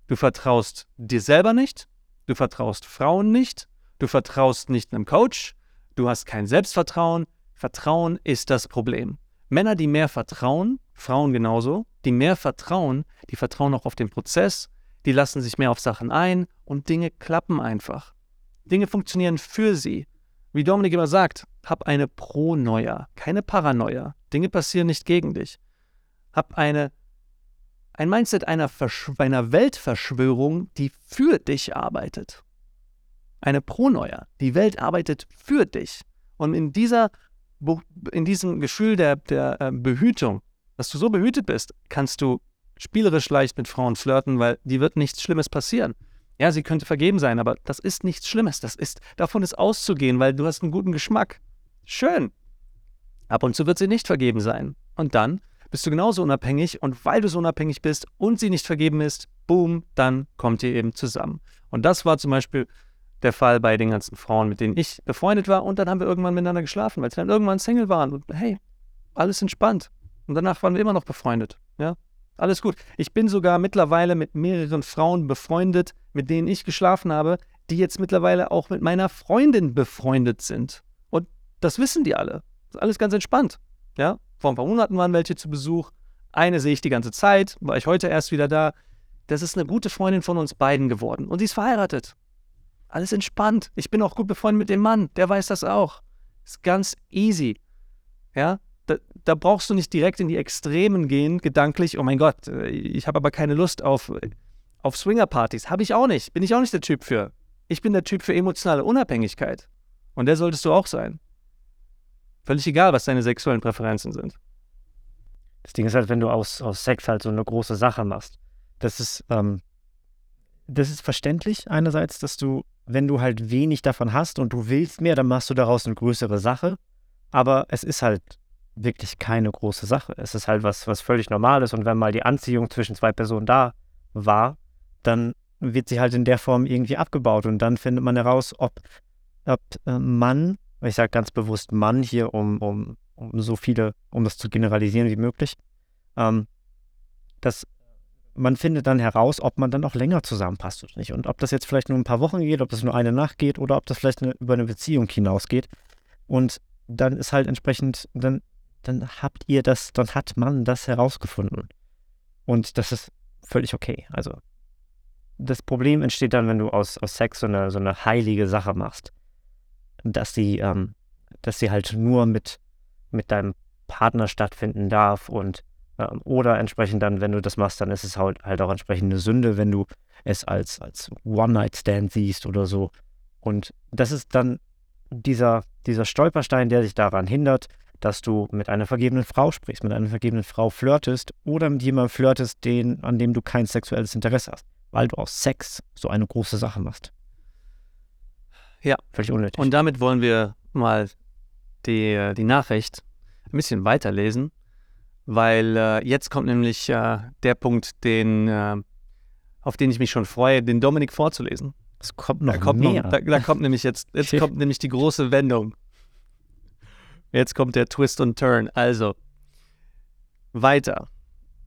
Du vertraust dir selber nicht, du vertraust Frauen nicht, du vertraust nicht einem Coach, du hast kein Selbstvertrauen. Vertrauen ist das Problem. Männer, die mehr vertrauen, Frauen genauso, die mehr vertrauen, die vertrauen auch auf den Prozess, die lassen sich mehr auf Sachen ein und Dinge klappen einfach. Dinge funktionieren für sie. Wie Dominik immer sagt, hab eine Pro-Neuer, keine Paranoia. Dinge passieren nicht gegen dich. Hab eine ein Mindset einer, einer Weltverschwörung, die für dich arbeitet. Eine Pronoia. Die Welt arbeitet für dich. Und in, dieser, in diesem Gefühl der, der äh, Behütung, dass du so behütet bist, kannst du spielerisch leicht mit Frauen flirten, weil die wird nichts Schlimmes passieren. Ja, sie könnte vergeben sein, aber das ist nichts Schlimmes. Das ist, davon ist auszugehen, weil du hast einen guten Geschmack. Schön. Ab und zu wird sie nicht vergeben sein. Und dann bist du genauso unabhängig und weil du so unabhängig bist und sie nicht vergeben ist, boom, dann kommt ihr eben zusammen. Und das war zum Beispiel der Fall bei den ganzen Frauen, mit denen ich befreundet war und dann haben wir irgendwann miteinander geschlafen, weil sie dann irgendwann Single waren und hey, alles entspannt. Und danach waren wir immer noch befreundet. Ja, alles gut. Ich bin sogar mittlerweile mit mehreren Frauen befreundet, mit denen ich geschlafen habe, die jetzt mittlerweile auch mit meiner Freundin befreundet sind. Und das wissen die alle. Das ist alles ganz entspannt. Ja, vor ein paar Monaten waren welche zu Besuch. Eine sehe ich die ganze Zeit, war ich heute erst wieder da. Das ist eine gute Freundin von uns beiden geworden. Und sie ist verheiratet. Alles entspannt. Ich bin auch gut befreundet mit dem Mann. Der weiß das auch. Ist ganz easy. Ja, da, da, brauchst du nicht direkt in die Extremen gehen, gedanklich, oh mein Gott, äh, ich habe aber keine Lust auf, auf Swinger-Partys. Habe ich auch nicht. Bin ich auch nicht der Typ für. Ich bin der Typ für emotionale Unabhängigkeit. Und der solltest du auch sein. Völlig egal, was deine sexuellen Präferenzen sind. Das Ding ist halt, wenn du aus, aus Sex halt so eine große Sache machst. Das ist, ähm, das ist verständlich einerseits, dass du, wenn du halt wenig davon hast und du willst mehr, dann machst du daraus eine größere Sache. Aber es ist halt wirklich keine große Sache. Es ist halt was, was völlig Normales. Und wenn mal die Anziehung zwischen zwei Personen da war, dann wird sie halt in der Form irgendwie abgebaut. Und dann findet man heraus, ob, ob äh, Mann ich sage ganz bewusst Mann hier, um, um, um so viele, um das zu generalisieren wie möglich, ähm, dass man findet dann heraus, ob man dann auch länger zusammenpasst oder nicht. Und ob das jetzt vielleicht nur ein paar Wochen geht, ob das nur eine Nacht geht oder ob das vielleicht über eine Beziehung hinausgeht. Und dann ist halt entsprechend, dann, dann habt ihr das, dann hat man das herausgefunden. Und das ist völlig okay. Also das Problem entsteht dann, wenn du aus, aus Sex so eine, so eine heilige Sache machst dass sie, ähm, dass sie halt nur mit, mit deinem Partner stattfinden darf und oder entsprechend dann, wenn du das machst, dann ist es halt, halt auch entsprechend eine Sünde, wenn du es als, als One-Night-Stand siehst oder so. Und das ist dann dieser, dieser Stolperstein, der dich daran hindert, dass du mit einer vergebenen Frau sprichst, mit einer vergebenen Frau flirtest oder mit jemandem flirtest, den, an dem du kein sexuelles Interesse hast, weil du aus Sex so eine große Sache machst. Ja. Völlig unnötig. Und damit wollen wir mal die, die Nachricht ein bisschen weiterlesen, weil äh, jetzt kommt nämlich äh, der Punkt, den, äh, auf den ich mich schon freue, den Dominik vorzulesen. Es kommt noch da kommt mehr. Noch, da, da kommt nämlich jetzt, jetzt kommt nämlich die große Wendung. Jetzt kommt der Twist und Turn. Also, weiter.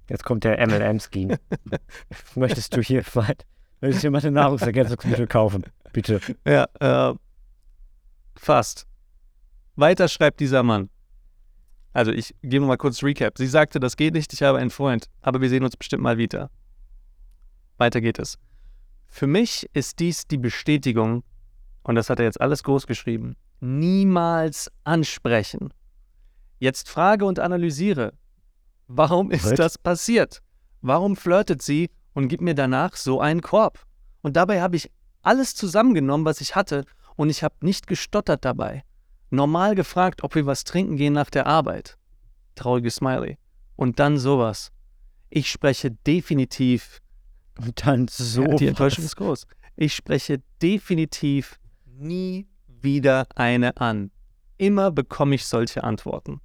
Jetzt kommt der MLM-Scheme. Möchtest du hier weit, möchtest du jemand eine Nahrungsergänzungsmittel kaufen? Bitte. Ja, äh, fast. Weiter schreibt dieser Mann. Also ich gebe mal kurz Recap. Sie sagte, das geht nicht, ich habe einen Freund, aber wir sehen uns bestimmt mal wieder. Weiter geht es. Für mich ist dies die Bestätigung, und das hat er jetzt alles groß geschrieben, niemals ansprechen. Jetzt frage und analysiere, warum ist What? das passiert? Warum flirtet sie und gibt mir danach so einen Korb? Und dabei habe ich alles zusammengenommen, was ich hatte, und ich habe nicht gestottert dabei. Normal gefragt, ob wir was trinken gehen nach der Arbeit. Trauriges Smiley. Und dann sowas. Ich spreche definitiv Und dann so. ja, die Enttäuschung ist groß. Ich spreche definitiv nie wieder eine an. Immer bekomme ich solche Antworten.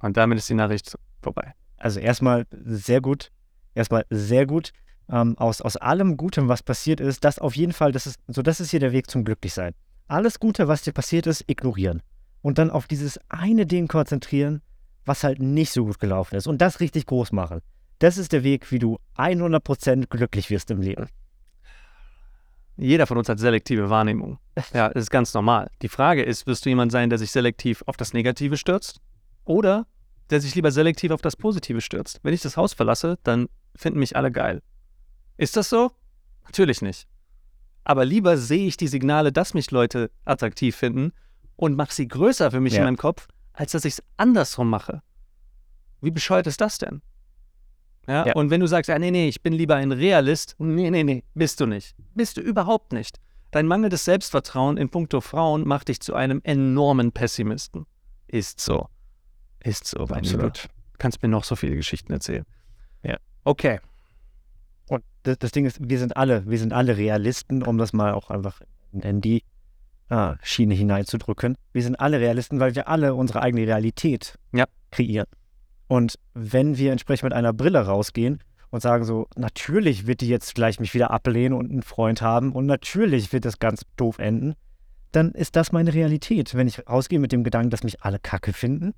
Und damit ist die Nachricht vorbei. Also erstmal sehr gut. Erstmal sehr gut. Ähm, aus, aus allem Gutem, was passiert ist, das auf jeden Fall, das ist, so das ist hier der Weg zum Glücklichsein. Alles Gute, was dir passiert ist, ignorieren. Und dann auf dieses eine Ding konzentrieren, was halt nicht so gut gelaufen ist. Und das richtig groß machen. Das ist der Weg, wie du 100% glücklich wirst im Leben. Jeder von uns hat selektive Wahrnehmung. Ja, das ist ganz normal. Die Frage ist, wirst du jemand sein, der sich selektiv auf das Negative stürzt? Oder der sich lieber selektiv auf das Positive stürzt? Wenn ich das Haus verlasse, dann finden mich alle geil. Ist das so? Natürlich nicht. Aber lieber sehe ich die Signale, dass mich Leute attraktiv finden und mache sie größer für mich Ja. in meinem Kopf, als dass ich es andersrum mache. Wie bescheuert ist das denn? Ja, Ja. und wenn du sagst, ja, nee, nee, ich bin lieber ein Realist, nee, nee, nee, bist du nicht. Bist du überhaupt nicht. Dein mangelndes Selbstvertrauen in puncto Frauen macht dich zu einem enormen Pessimisten. Ist so. Ist so, mein Lieber. Kannst mir noch so viele Geschichten erzählen. Ja. Okay. Und das, das Ding ist, wir sind alle, wir sind alle Realisten, um das mal auch einfach in die ah, Schiene hineinzudrücken. Wir sind alle Realisten, weil wir alle unsere eigene Realität Ja. kreieren. Und wenn wir entsprechend mit einer Brille rausgehen und sagen so, natürlich wird die jetzt gleich mich wieder ablehnen und einen Freund haben und natürlich wird das ganz doof enden, dann ist das meine Realität. Wenn ich rausgehe mit dem Gedanken, dass mich alle Kacke finden,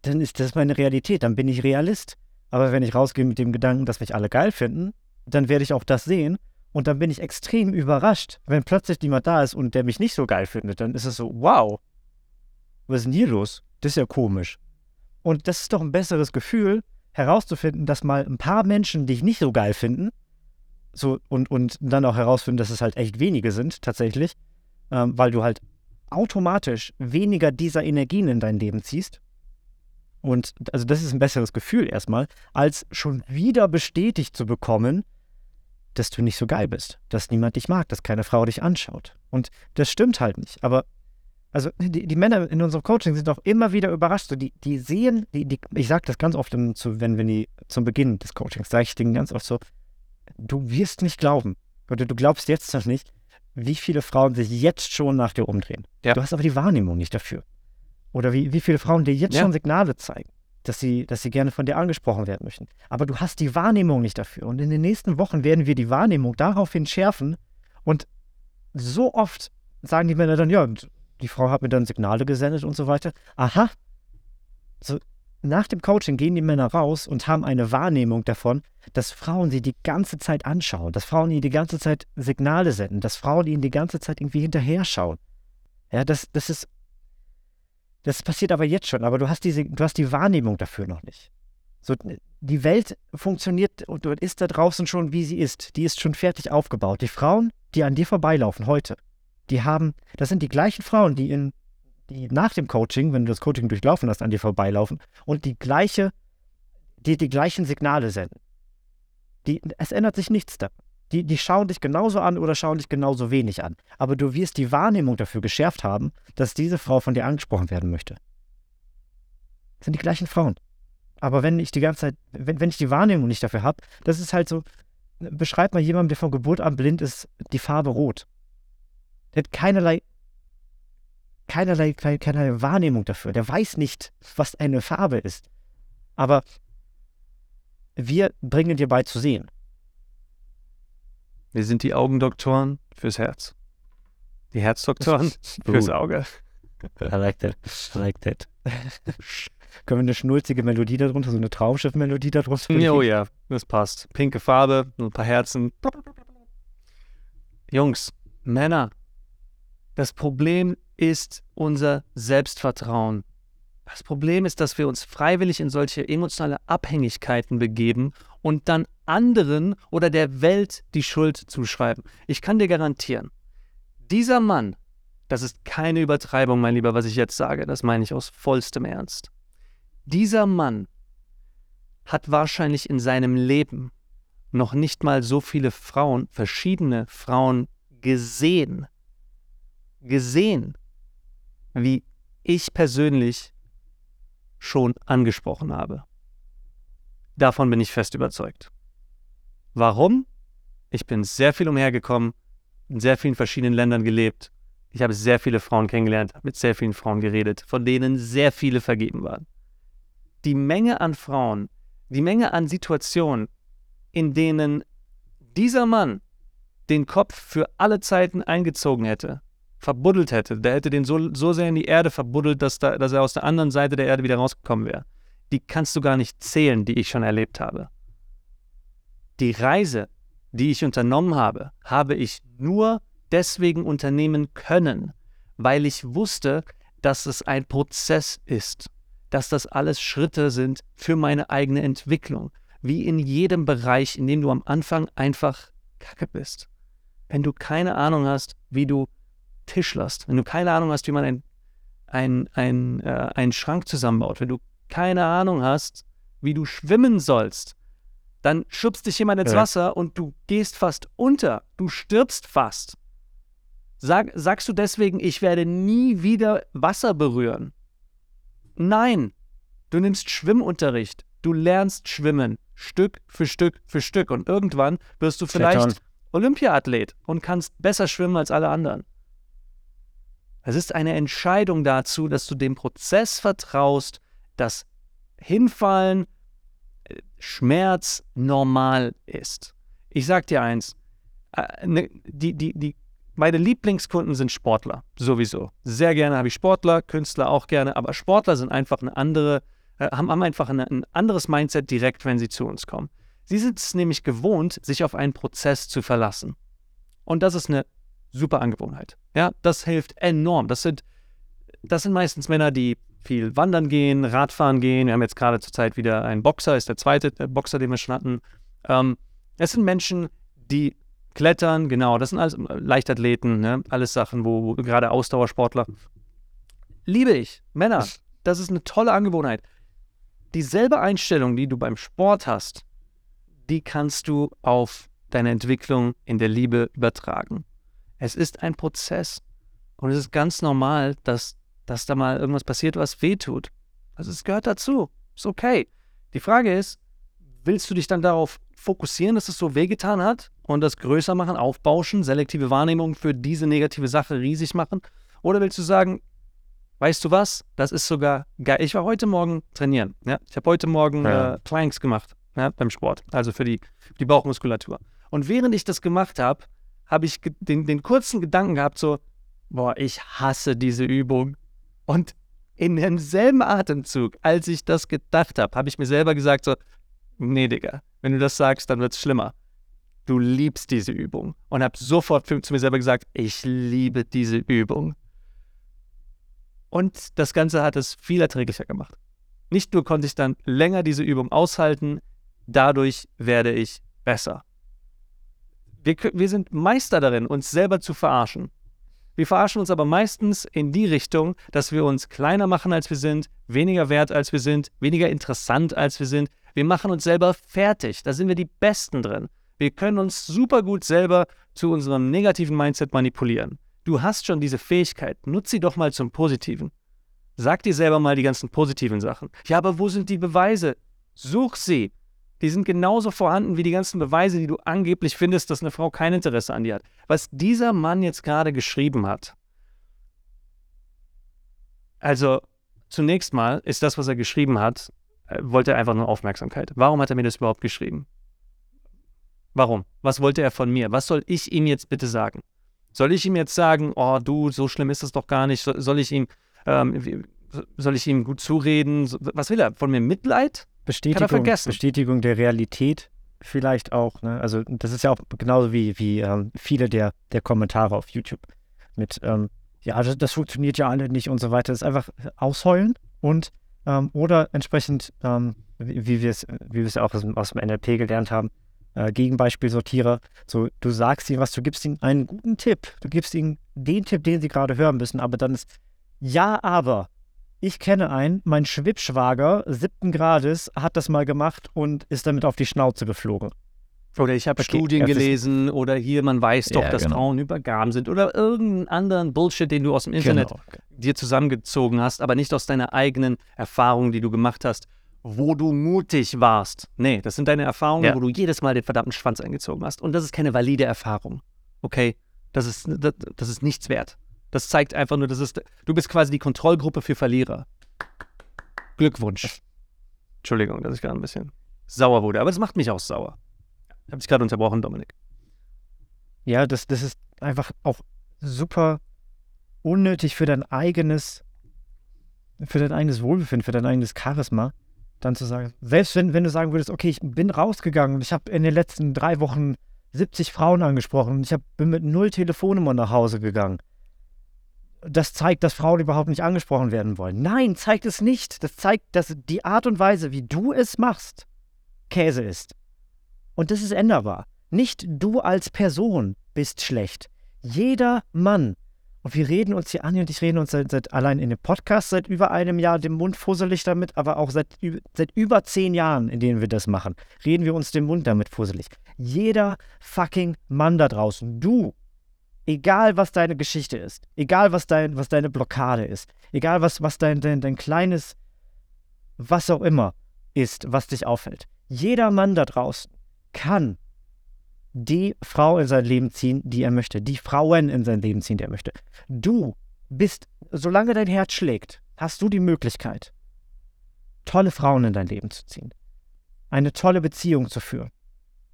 dann ist das meine Realität, dann bin ich Realist. Aber wenn ich rausgehe mit dem Gedanken, dass mich alle geil finden, dann werde ich auch das sehen und dann bin ich extrem überrascht, wenn plötzlich jemand da ist und der mich nicht so geil findet. Dann ist es so, wow, was ist denn hier los? Das ist ja komisch. Und das ist doch ein besseres Gefühl, herauszufinden, dass mal ein paar Menschen dich nicht so geil finden, so und, und dann auch herausfinden, dass es halt echt wenige sind, tatsächlich, ähm, weil du halt automatisch weniger dieser Energien in dein Leben ziehst. Und also das ist ein besseres Gefühl erstmal, als schon wieder bestätigt zu bekommen, dass du nicht so geil bist, dass niemand dich mag, dass keine Frau dich anschaut. Und das stimmt halt nicht. Aber also die, die Männer in unserem Coaching sind auch immer wieder überrascht. So, die, die sehen, die, die, ich sage das ganz oft, im, zu, wenn, wenn die zum Beginn des Coachings, sage ich denen ganz oft so, du wirst nicht glauben, oder du glaubst jetzt noch nicht, wie viele Frauen sich jetzt schon nach dir umdrehen. Ja. Du hast aber die Wahrnehmung nicht dafür. Oder wie, wie viele Frauen dir jetzt Ja. schon Signale zeigen, dass sie, dass sie gerne von dir angesprochen werden möchten. Aber du hast die Wahrnehmung nicht dafür. Und in den nächsten Wochen werden wir die Wahrnehmung daraufhin schärfen. Und so oft sagen die Männer dann, ja, die Frau hat mir dann Signale gesendet und so weiter. Aha. So, nach dem Coaching gehen die Männer raus und haben eine Wahrnehmung davon, dass Frauen sie die ganze Zeit anschauen, dass Frauen ihnen die ganze Zeit Signale senden, dass Frauen ihnen die ganze Zeit irgendwie hinterher schauen. Ja, das, das ist. Das passiert aber jetzt schon, aber du hast, diese, du hast die Wahrnehmung dafür noch nicht. So, die Welt funktioniert und ist da draußen schon, wie sie ist. Die ist schon fertig aufgebaut. Die Frauen, die an dir vorbeilaufen heute, die haben, das sind die gleichen Frauen, die in, die nach dem Coaching, wenn du das Coaching durchlaufen hast, an dir vorbeilaufen und die gleiche die die gleichen Signale senden. Die, es ändert sich nichts da. Die, die schauen dich genauso an oder schauen dich genauso wenig an. Aber du wirst die Wahrnehmung dafür geschärft haben, dass diese Frau von dir angesprochen werden möchte. Das sind die gleichen Frauen. Aber wenn ich die ganze Zeit, wenn, wenn ich die Wahrnehmung nicht dafür habe, das ist halt so, beschreib mal jemandem, der von Geburt an blind ist, die Farbe rot. Der hat keinerlei, keinerlei, keinerlei Wahrnehmung dafür. Der weiß nicht, was eine Farbe ist. Aber wir bringen dir bei zu sehen. Wir sind die Augendoktoren fürs Herz. Die Herzdoktoren fürs Auge. I like that. I like that. Können wir eine schnulzige Melodie darunter, so eine Traumschiff-Melodie darunter? Oh ja, das passt. Pinke Farbe, ein paar Herzen. Jungs, Männer, das Problem ist unser Selbstvertrauen. Das Problem ist, dass wir uns freiwillig in solche emotionale Abhängigkeiten begeben und dann anderen oder der Welt die Schuld zuschreiben. Ich kann dir garantieren, dieser Mann, das ist keine Übertreibung, mein Lieber, was ich jetzt sage, das meine ich aus vollstem Ernst. Dieser Mann hat wahrscheinlich in seinem Leben noch nicht mal so viele Frauen, verschiedene Frauen gesehen, gesehen, wie ich persönlich schon angesprochen habe. Davon bin ich fest überzeugt. Warum? Ich bin sehr viel umhergekommen, in sehr vielen verschiedenen Ländern gelebt. Ich habe sehr viele Frauen kennengelernt, mit sehr vielen Frauen geredet, von denen sehr viele vergeben waren die Menge an Frauen, die Menge an Situationen, in denen dieser Mann den Kopf für alle Zeiten eingezogen hätte, verbuddelt hätte, der hätte den so, so sehr in die Erde verbuddelt, dass, da, dass er aus der anderen Seite der Erde wieder rausgekommen wäre. Die kannst du gar nicht zählen, die ich schon erlebt habe. Die Reise, die ich unternommen habe, habe ich nur deswegen unternehmen können, weil ich wusste, dass es ein Prozess ist dass das alles Schritte sind für meine eigene Entwicklung. Wie in jedem Bereich, in dem du am Anfang einfach kacke bist. Wenn du keine Ahnung hast, wie du tischlerst, wenn du keine Ahnung hast, wie man ein, ein, ein, äh, einen Schrank zusammenbaut, wenn du keine Ahnung hast, wie du schwimmen sollst, dann schubst dich jemand ins ja. Wasser und du gehst fast unter, du stirbst fast. Sag, sagst du deswegen, ich werde nie wieder Wasser berühren? Nein, du nimmst Schwimmunterricht. Du lernst schwimmen, Stück für Stück für Stück. Und irgendwann wirst du vielleicht Olympiaathlet und kannst besser schwimmen als alle anderen. Es ist eine Entscheidung dazu, dass du dem Prozess vertraust, dass Hinfallen, äh, Schmerz normal ist. Ich sag dir eins, äh, ne, die, die, die meine Lieblingskunden sind Sportler, sowieso. Sehr gerne habe ich Sportler, Künstler auch gerne, aber Sportler sind einfach eine andere, äh, haben, einfach ein anderes Mindset direkt, wenn sie zu uns kommen. Sie sind es nämlich gewohnt, sich auf einen Prozess zu verlassen. Und das ist eine super Angewohnheit. Ja, das hilft enorm. Das sind, das sind meistens Männer, die viel wandern gehen, Radfahren gehen. Wir haben jetzt gerade zurzeit wieder einen Boxer, ist der zweite Boxer, den wir schon hatten. Ähm, es sind Menschen, die Klettern, genau, das sind alles Leichtathleten, ne? alles Sachen, wo, wo gerade Ausdauersportler. Liebe ich, Männer, das ist eine tolle Angewohnheit. Dieselbe Einstellung, die du beim Sport hast, die kannst du auf deine Entwicklung in der Liebe übertragen. Es ist ein Prozess und es ist ganz normal, dass, dass da mal irgendwas passiert, was wehtut. Also es gehört dazu. Ist okay. Die Frage ist, willst du dich dann darauf fokussieren, dass es so wehgetan hat und das größer machen, aufbauschen, selektive Wahrnehmung für diese negative Sache riesig machen? Oder willst du sagen, weißt du was, das ist sogar geil. Ich war heute Morgen trainieren. Ja? Ich habe heute Morgen ja. äh, Planks gemacht ja, beim Sport, also für die, die Bauchmuskulatur. Und während ich das gemacht habe, habe ich den, den kurzen Gedanken gehabt, so, boah, ich hasse diese Übung. Und in demselben Atemzug, als ich das gedacht habe, habe ich mir selber gesagt, so, nee, Digga, wenn du das sagst, dann wird es schlimmer. Du liebst diese Übung. Und habe sofort zu mir selber gesagt, ich liebe diese Übung. Und das Ganze hat es viel erträglicher gemacht. Nicht nur konnte ich dann länger diese Übung aushalten, dadurch werde ich besser. Wir, wir sind Meister darin, uns selber zu verarschen. Wir verarschen uns aber meistens in die Richtung, dass wir uns kleiner machen, als wir sind, weniger wert, als wir sind, weniger interessant, als wir sind, Wir machen uns selber fertig. Da sind wir die Besten drin. Wir können uns super gut selber zu unserem negativen Mindset manipulieren. Du hast schon diese Fähigkeit. Nutz sie doch mal zum Positiven. Sag dir selber mal die ganzen positiven Sachen. Ja, aber wo sind die Beweise? Such sie. Die sind genauso vorhanden wie die ganzen Beweise, die du angeblich findest, dass eine Frau kein Interesse an dir hat. Was dieser Mann jetzt gerade geschrieben hat. Also, zunächst mal ist das, was er geschrieben hat, äh, wollte er einfach nur Aufmerksamkeit. Warum hat er mir das überhaupt geschrieben? Warum? Was wollte er von mir? Was soll ich ihm jetzt bitte sagen? Soll ich ihm jetzt sagen, oh du, so schlimm ist es doch gar nicht? Soll ich ihm, ähm, soll ich ihm gut zureden? Was will er? Von mir Mitleid? Bestätigung, Bestätigung der Realität vielleicht auch. Ne? Also das ist ja auch genauso wie, wie ähm, viele der, der Kommentare auf YouTube mit, ähm, ja, das, das, funktioniert ja alle nicht und so weiter. Das ist einfach ausheulen und ähm, oder entsprechend, ähm, wie, wie wir es wie ja auch aus, aus dem NLP gelernt haben, äh, Gegenbeispielsortierer. So, du sagst ihnen was, du gibst ihnen einen guten Tipp. Du gibst ihnen den Tipp, den sie gerade hören müssen, aber dann ist ja, aber. Ich kenne einen, mein Schwippschwager siebten Grades hat das mal gemacht und ist damit auf die Schnauze geflogen. Oder ich habe okay, Studien gelesen oder hier, man weiß doch, ja, dass genau. Frauen übergaben sind oder irgendeinen anderen Bullshit, den du aus dem Internet genau. dir zusammengezogen hast, aber nicht aus deiner eigenen Erfahrung, die du gemacht hast wo du mutig warst. Nee, das sind deine Erfahrungen, ja. wo du jedes Mal den verdammten Schwanz eingezogen hast. Und das ist keine valide Erfahrung. Okay? Das ist, das, das ist nichts wert. Das zeigt einfach nur, dass es, du bist quasi die Kontrollgruppe für Verlierer. Glückwunsch. Entschuldigung, dass ich gerade ein bisschen sauer wurde, aber das macht mich auch sauer. Ich habe dich gerade unterbrochen, Dominik. Ja, das, das ist einfach auch super unnötig für dein eigenes, für dein eigenes Wohlbefinden, für dein eigenes Charisma dann zu sagen, selbst wenn, wenn du sagen würdest, okay, ich bin rausgegangen und ich habe in den letzten drei Wochen 70 Frauen angesprochen und ich hab, bin mit null Telefonnummern nach Hause gegangen. Das zeigt, dass Frauen überhaupt nicht angesprochen werden wollen. Nein, zeigt es nicht. Das zeigt, dass die Art und Weise, wie du es machst, Käse ist. Und das ist änderbar. Nicht du als Person bist schlecht. Jeder Mann und wir reden uns hier, Anja und ich reden uns seit, seit, allein in dem Podcast seit über einem Jahr den Mund fusselig damit, aber auch seit, seit über zehn Jahren, in denen wir das machen, reden wir uns den Mund damit fusselig. Jeder fucking Mann da draußen, du, egal was deine Geschichte ist, egal was, dein, was deine Blockade ist, egal was, was dein, dein, dein kleines, was auch immer ist, was dich auffällt, jeder Mann da draußen kann die Frau in sein Leben ziehen, die er möchte, die Frauen in sein Leben ziehen, die er möchte. Du bist, solange dein Herz schlägt, hast du die Möglichkeit, tolle Frauen in dein Leben zu ziehen, eine tolle Beziehung zu führen,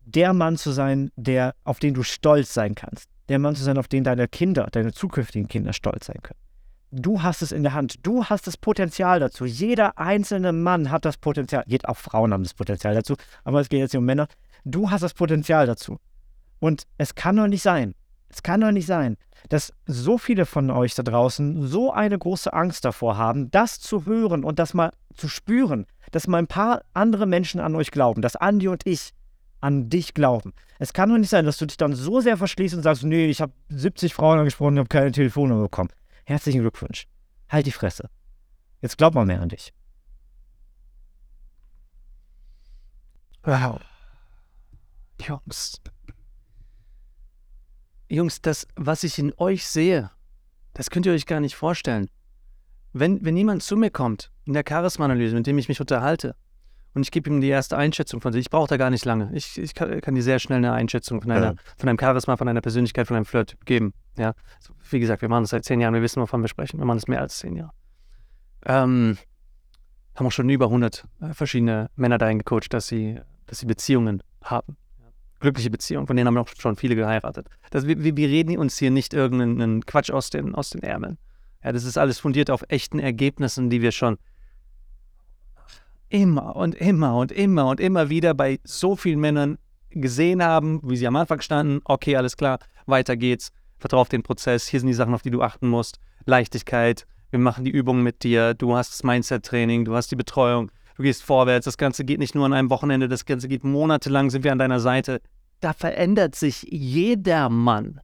der Mann zu sein, der auf den du stolz sein kannst, der Mann zu sein, auf den deine Kinder, deine zukünftigen Kinder stolz sein können. Du hast es in der Hand. Du hast das Potenzial dazu. Jeder einzelne Mann hat das Potenzial. Auch Frauen haben das Potenzial dazu. Aber es geht jetzt um Männer. Du hast das Potenzial dazu. Und es kann doch nicht sein, es kann doch nicht sein, dass so viele von euch da draußen so eine große Angst davor haben, das zu hören und das mal zu spüren, dass mal ein paar andere Menschen an euch glauben, dass Andi und ich an dich glauben. Es kann doch nicht sein, dass du dich dann so sehr verschließt und sagst, nee, ich habe 70 Frauen angesprochen und habe keine Telefonnummer bekommen. Herzlichen Glückwunsch. Halt die Fresse. Jetzt glaub mal mehr an dich. Wow. Jungs, Jungs, das, was ich in euch sehe, das könnt ihr euch gar nicht vorstellen. Wenn, wenn jemand zu mir kommt, in der Charisma-Analyse, mit dem ich mich unterhalte, und ich gebe ihm die erste Einschätzung von sich, ich brauche da gar nicht lange. Ich, ich kann, kann dir sehr schnell eine Einschätzung von, einer, ja. von einem Charisma, von einer Persönlichkeit, von einem Flirt geben. Ja? Wie gesagt, wir machen das seit zehn Jahren, wir wissen, wovon wir sprechen. Wir machen das mehr als zehn Jahre. Ähm, haben auch schon über 100 äh, verschiedene Männer dahin gecoacht, dass sie, dass sie Beziehungen haben glückliche Beziehung, von denen haben auch schon viele geheiratet. Das, wir, wir reden uns hier nicht irgendeinen Quatsch aus den, aus den Ärmeln. Ja, das ist alles fundiert auf echten Ergebnissen, die wir schon immer und immer und immer und immer wieder bei so vielen Männern gesehen haben, wie sie am Anfang standen, okay, alles klar, weiter geht's, vertrau auf den Prozess, hier sind die Sachen, auf die du achten musst, Leichtigkeit, wir machen die Übungen mit dir, du hast das Mindset-Training, du hast die Betreuung, du gehst vorwärts, das Ganze geht nicht nur an einem Wochenende, das Ganze geht monatelang, sind wir an deiner Seite. Da verändert sich jeder Mann.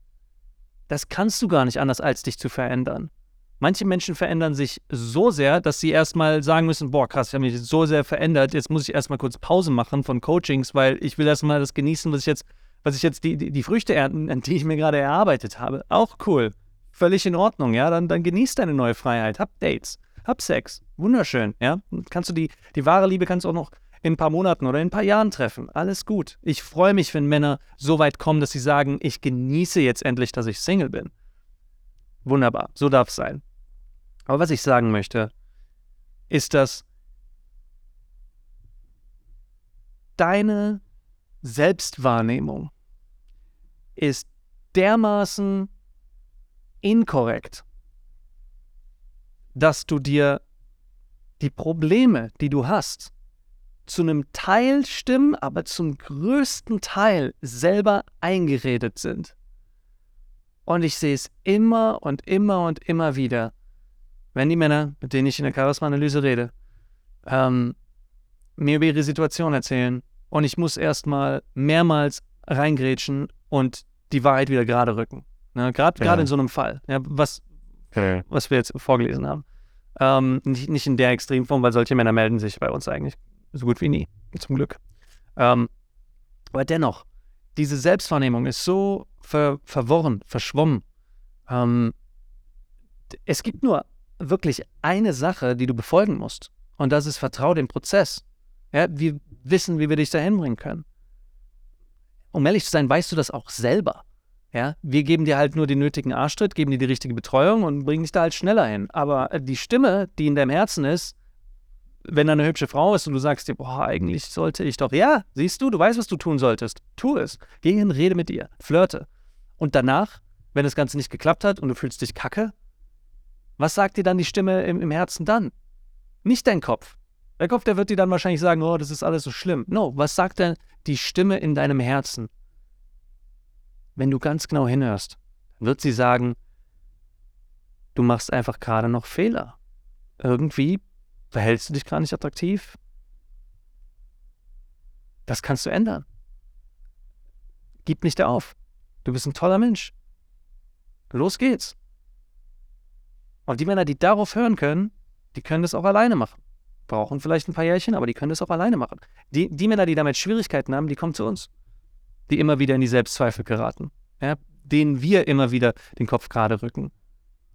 Das kannst du gar nicht anders, als dich zu verändern. Manche Menschen verändern sich so sehr, dass sie erstmal sagen müssen, boah, krass, ich habe mich so sehr verändert, jetzt muss ich erstmal kurz Pause machen von Coachings, weil ich will erstmal das genießen, was ich jetzt, was ich jetzt die, die, die Früchte ernten, die ich mir gerade erarbeitet habe. Auch cool. Völlig in Ordnung, ja. Dann, dann genieß deine neue Freiheit. Hab Dates. Hab Sex. Wunderschön, ja. Kannst du die, die wahre Liebe kannst du auch noch in ein paar Monaten oder in ein paar Jahren treffen. Alles gut. Ich freue mich, wenn Männer so weit kommen, dass sie sagen, ich genieße jetzt endlich, dass ich Single bin. Wunderbar. So darf es sein. Aber was ich sagen möchte, ist, dass deine Selbstwahrnehmung ist dermaßen inkorrekt, dass du dir die Probleme, die du hast, zu einem Teil stimmen, aber zum größten Teil selber eingeredet sind. Und ich sehe es immer und immer und immer wieder, wenn die Männer, mit denen ich in der Charisma-Analyse rede, ähm, mir über ihre Situation erzählen und ich muss erstmal mehrmals reingrätschen und die Wahrheit wieder gerade rücken. Ne? Gerade ja. in so einem Fall, ja, was, ja. was wir jetzt vorgelesen haben. Ähm, nicht, nicht in der Extremform, weil solche Männer melden sich bei uns eigentlich so gut wie nie, zum Glück. Ähm, aber dennoch, diese Selbstwahrnehmung ist so ver verworren, verschwommen. Ähm, es gibt nur wirklich eine Sache, die du befolgen musst. Und das ist Vertrau dem Prozess. Ja, wir wissen, wie wir dich dahin bringen können. Um ehrlich zu sein, weißt du das auch selber. Ja, wir geben dir halt nur den nötigen Arschtritt, geben dir die richtige Betreuung und bringen dich da halt schneller hin. Aber die Stimme, die in deinem Herzen ist, wenn da eine hübsche Frau ist und du sagst dir, boah, eigentlich sollte ich doch, ja, siehst du, du weißt, was du tun solltest. Tu es. Geh hin, rede mit ihr, flirte. Und danach, wenn das Ganze nicht geklappt hat und du fühlst dich kacke, was sagt dir dann die Stimme im, im Herzen dann? Nicht dein Kopf. Der Kopf, der wird dir dann wahrscheinlich sagen, oh, das ist alles so schlimm. No, was sagt denn die Stimme in deinem Herzen? Wenn du ganz genau hinhörst, wird sie sagen, du machst einfach gerade noch Fehler. Irgendwie verhältst du dich gerade nicht attraktiv. Das kannst du ändern. Gib nicht auf. Du bist ein toller Mensch. Los geht's. Und die Männer, die darauf hören können, die können das auch alleine machen. Brauchen vielleicht ein paar Jährchen, aber die können das auch alleine machen. Die, die Männer, die damit Schwierigkeiten haben, die kommen zu uns. Die immer wieder in die Selbstzweifel geraten. Ja, denen wir immer wieder den Kopf gerade rücken.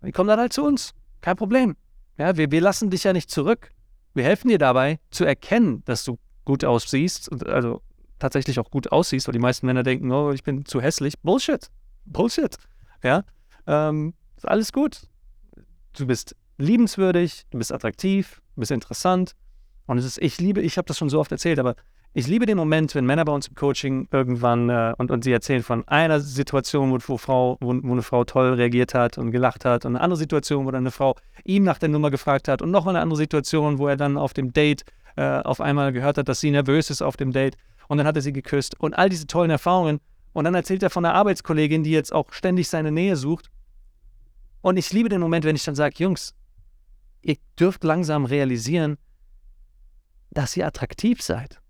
Die kommen dann halt zu uns. Kein Problem. Ja, wir, wir lassen dich ja nicht zurück. Wir helfen dir dabei, zu erkennen, dass du gut aussiehst, also tatsächlich auch gut aussiehst, weil die meisten Männer denken, oh, ich bin zu hässlich. Bullshit. Bullshit. Ja, ähm, ist alles gut du bist liebenswürdig, du bist attraktiv, du bist interessant. Und es ist, ich liebe, ich habe das schon so oft erzählt, aber ich liebe den Moment, wenn Männer bei uns im Coaching irgendwann äh, und, und sie erzählen von einer Situation, wo, wo, Frau, wo, wo, eine Frau toll reagiert hat und gelacht hat und eine andere Situation, wo dann eine Frau ihm nach der Nummer gefragt hat und noch eine andere Situation, wo er dann auf dem Date äh, auf einmal gehört hat, dass sie nervös ist auf dem Date und dann hat er sie geküsst und all diese tollen Erfahrungen. Und dann erzählt er von einer Arbeitskollegin, die jetzt auch ständig seine Nähe sucht und ich liebe den Moment, wenn ich dann sage, Jungs, ihr dürft langsam realisieren, dass ihr attraktiv seid.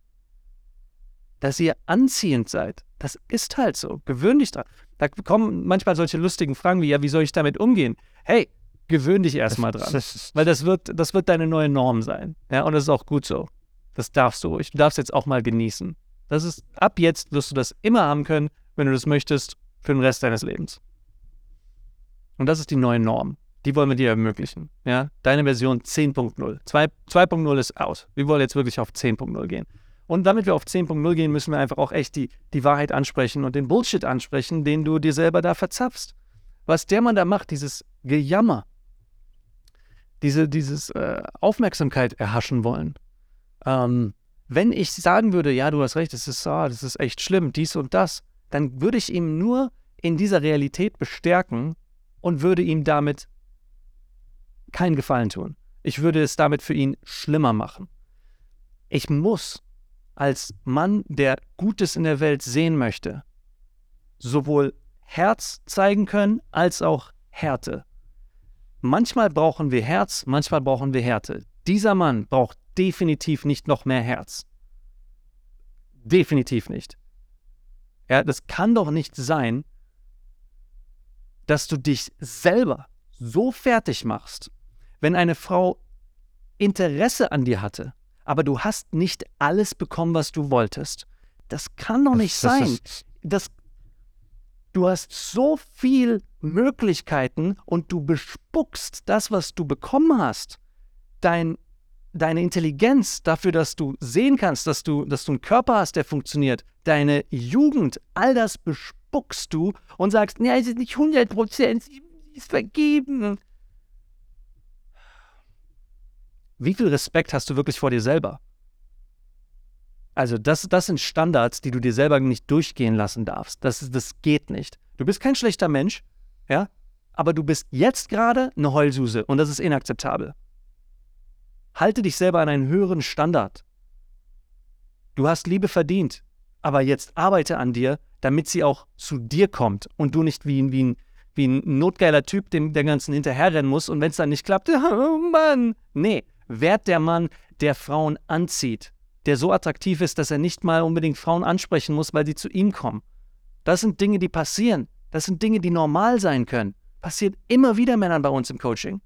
Dass ihr anziehend seid. Das ist halt so. Gewöhn dich dran. Da kommen manchmal solche lustigen Fragen wie, ja, wie soll ich damit umgehen? Hey, gewöhn dich erstmal dran. Weil das wird, das wird deine neue Norm sein. Ja, und das ist auch gut so. Das darfst du. Du darfst jetzt auch mal genießen. Das ist, ab jetzt wirst du das immer haben können, wenn du das möchtest, für den Rest deines Lebens. Und das ist die neue Norm. Die wollen wir dir ermöglichen. Ja? Deine Version 10.0. 2.0 ist aus. Wir wollen jetzt wirklich auf 10.0 gehen. Und damit wir auf 10.0 gehen, müssen wir einfach auch echt die, die Wahrheit ansprechen und den Bullshit ansprechen, den du dir selber da verzapfst. Was der Mann da macht, dieses Gejammer, diese dieses äh, Aufmerksamkeit erhaschen wollen. Ähm, wenn ich sagen würde, ja, du hast recht, das ist, ah, das ist echt schlimm, dies und das, dann würde ich ihm nur in dieser Realität bestärken, und würde ihm damit keinen Gefallen tun. Ich würde es damit für ihn schlimmer machen. Ich muss als Mann, der Gutes in der Welt sehen möchte, sowohl Herz zeigen können als auch Härte. Manchmal brauchen wir Herz, manchmal brauchen wir Härte. Dieser Mann braucht definitiv nicht noch mehr Herz. Definitiv nicht. Ja, das kann doch nicht sein, dass du dich selber so fertig machst, wenn eine Frau Interesse an dir hatte, aber du hast nicht alles bekommen, was du wolltest. Das kann doch nicht sein. Das, du hast so viel Möglichkeiten und du bespuckst das, was du bekommen hast. Dein, deine Intelligenz dafür, dass du sehen kannst, dass du, dass du einen Körper hast, der funktioniert, deine Jugend, all das bespuckst du und sagst, ja, es ist nicht 100 Prozent, sie ist vergeben. Wie viel Respekt hast du wirklich vor dir selber? Also das, das sind Standards, die du dir selber nicht durchgehen lassen darfst. Das, das geht nicht. Du bist kein schlechter Mensch, ja, aber du bist jetzt gerade eine Heulsuse und das ist inakzeptabel. Halte dich selber an einen höheren Standard. Du hast Liebe verdient, aber jetzt arbeite an dir, damit sie auch zu dir kommt und du nicht wie, wie, ein, wie ein notgeiler Typ dem der ganzen hinterherrennen musst und wenn es dann nicht klappt, oh Mann. Nee, werd der Mann, der Frauen anzieht, der so attraktiv ist, dass er nicht mal unbedingt Frauen ansprechen muss, weil sie zu ihm kommen. Das sind Dinge, die passieren. Das sind Dinge, die normal sein können. Passiert immer wieder Männern bei uns im Coaching.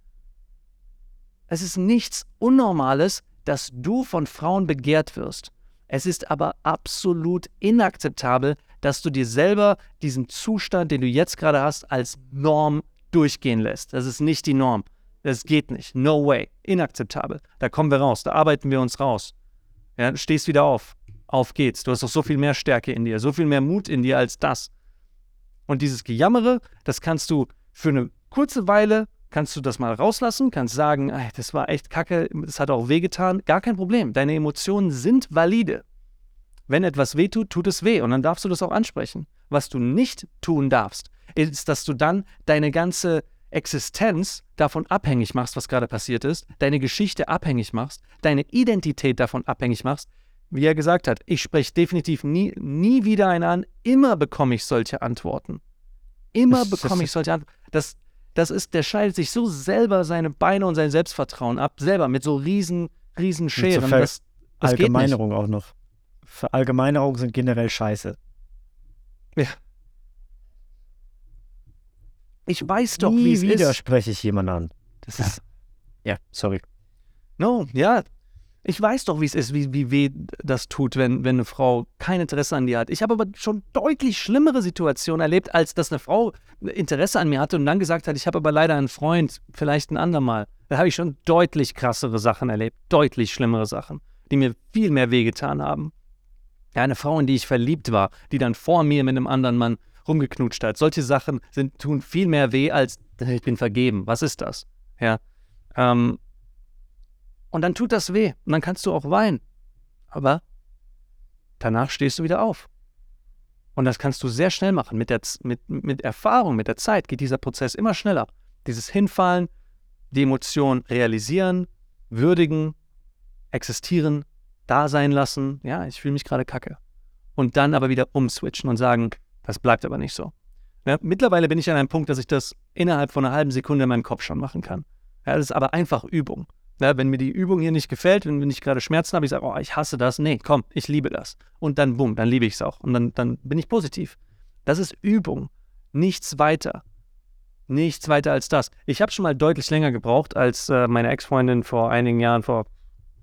Es ist nichts Unnormales, dass du von Frauen begehrt wirst. Es ist aber absolut inakzeptabel, dass du dir selber diesen Zustand, den du jetzt gerade hast, als Norm durchgehen lässt. Das ist nicht die Norm. Das geht nicht. No way. Inakzeptabel. Da kommen wir raus. Da arbeiten wir uns raus. Ja, du stehst wieder auf. Auf geht's. Du hast doch so viel mehr Stärke in dir, so viel mehr Mut in dir als das. Und dieses Gejammere, das kannst du für eine kurze Weile kannst du das mal rauslassen, kannst sagen, ey, das war echt kacke, das hat auch wehgetan. Gar kein Problem. Deine Emotionen sind valide. Wenn etwas wehtut, tut es weh und dann darfst du das auch ansprechen. Was du nicht tun darfst, ist, dass du dann deine ganze Existenz davon abhängig machst, was gerade passiert ist, deine Geschichte abhängig machst, deine Identität davon abhängig machst. Wie er gesagt hat, ich spreche definitiv nie, nie wieder einen an, immer bekomme ich solche Antworten. Immer bekomme ich solche Antworten. Das, das ist, der scheidet sich so selber seine Beine und sein Selbstvertrauen ab, selber mit so riesen, riesen Scheren. Das, das Allgemeinerung auch noch. Verallgemeinerungen sind generell scheiße. Ja. Ich weiß doch, wie es ist. wieder spreche ich jemanden an. Das ist. Ja, sorry. No, ja. Ich weiß doch, wie es ist, wie, wie weh das tut, wenn, wenn eine Frau kein Interesse an dir hat. Ich habe aber schon deutlich schlimmere Situationen erlebt, als dass eine Frau Interesse an mir hatte und dann gesagt hat, ich habe aber leider einen Freund, vielleicht ein andermal. Da habe ich schon deutlich krassere Sachen erlebt, deutlich schlimmere Sachen, die mir viel mehr wehgetan haben. Ja, eine Frau, in die ich verliebt war, die dann vor mir mit einem anderen Mann rumgeknutscht hat. Solche Sachen sind, tun viel mehr weh als ich bin vergeben. Was ist das? Ja. Ähm, und dann tut das weh. Und dann kannst du auch weinen. Aber danach stehst du wieder auf. Und das kannst du sehr schnell machen. Mit, der, mit, mit Erfahrung, mit der Zeit geht dieser Prozess immer schneller. Dieses Hinfallen, die Emotion realisieren, würdigen, existieren, da sein lassen. Ja, ich fühle mich gerade kacke. Und dann aber wieder umswitchen und sagen, das bleibt aber nicht so. Ja, mittlerweile bin ich an einem Punkt, dass ich das innerhalb von einer halben Sekunde in meinem Kopf schon machen kann. Ja, das ist aber einfach Übung. Ja, wenn mir die Übung hier nicht gefällt, wenn ich gerade Schmerzen habe, ich sage, oh, ich hasse das. Nee, komm, ich liebe das. Und dann, bumm, dann liebe ich es auch. Und dann, dann bin ich positiv. Das ist Übung. Nichts weiter. Nichts weiter als das. Ich habe schon mal deutlich länger gebraucht, als äh, meine Ex-Freundin vor einigen Jahren, vor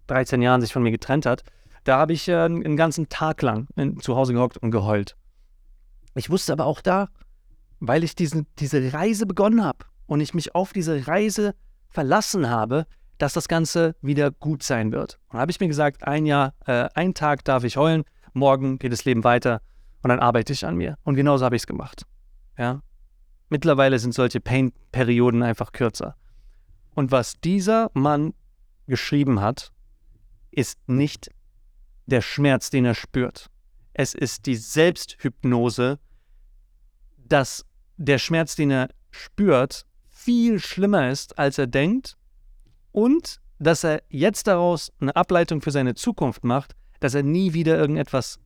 13 Jahren sich von mir getrennt hat. Da habe ich äh, einen ganzen Tag lang in, zu Hause gehockt und geheult. Ich wusste aber auch da, weil ich diesen, diese Reise begonnen habe und ich mich auf diese Reise verlassen habe, dass das Ganze wieder gut sein wird. Und da habe ich mir gesagt, ein Jahr, äh, ein Tag darf ich heulen, morgen geht das Leben weiter und dann arbeite ich an mir. Und genauso habe ich es gemacht. Ja? Mittlerweile sind solche Pain-Perioden einfach kürzer. Und was dieser Mann geschrieben hat, ist nicht der Schmerz, den er spürt. Es ist die Selbsthypnose, dass der Schmerz, den er spürt, viel schlimmer ist, als er denkt und dass er jetzt daraus eine Ableitung für seine Zukunft macht, dass er nie wieder irgendetwas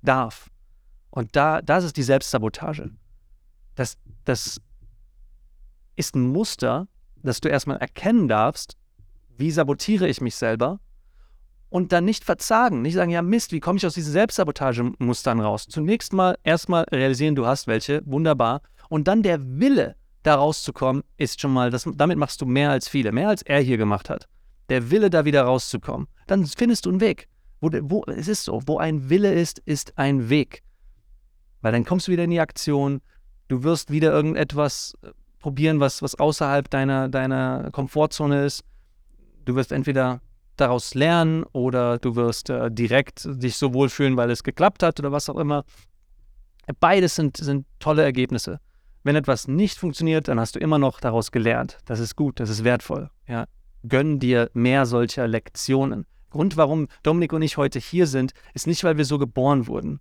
darf. Und da, das ist die Selbstsabotage. Das, das ist ein Muster, das du erstmal erkennen darfst, wie sabotiere ich mich selber und dann nicht verzagen, nicht sagen, ja Mist, wie komme ich aus diesen Selbstsabotagemustern raus? Zunächst mal erstmal realisieren, du hast welche, wunderbar, und dann der Wille da rauszukommen, ist schon mal, das, damit machst du mehr als viele, mehr als er hier gemacht hat. Der Wille, da wieder rauszukommen. Dann findest du einen Weg. Wo, wo, es ist so, wo ein Wille ist, ist ein Weg. Weil dann kommst du wieder in die Aktion, du wirst wieder irgendetwas äh, probieren, was, was außerhalb deiner, deiner Komfortzone ist. Du wirst entweder daraus lernen oder du wirst äh, direkt dich so wohlfühlen, weil es geklappt hat oder was auch immer. Beides sind, sind tolle Ergebnisse. Wenn etwas nicht funktioniert, dann hast du immer noch daraus gelernt. Das ist gut, das ist wertvoll. Ja. Gönn dir mehr solcher Lektionen. Grund, warum Dominik und ich heute hier sind, ist nicht, weil wir so geboren wurden.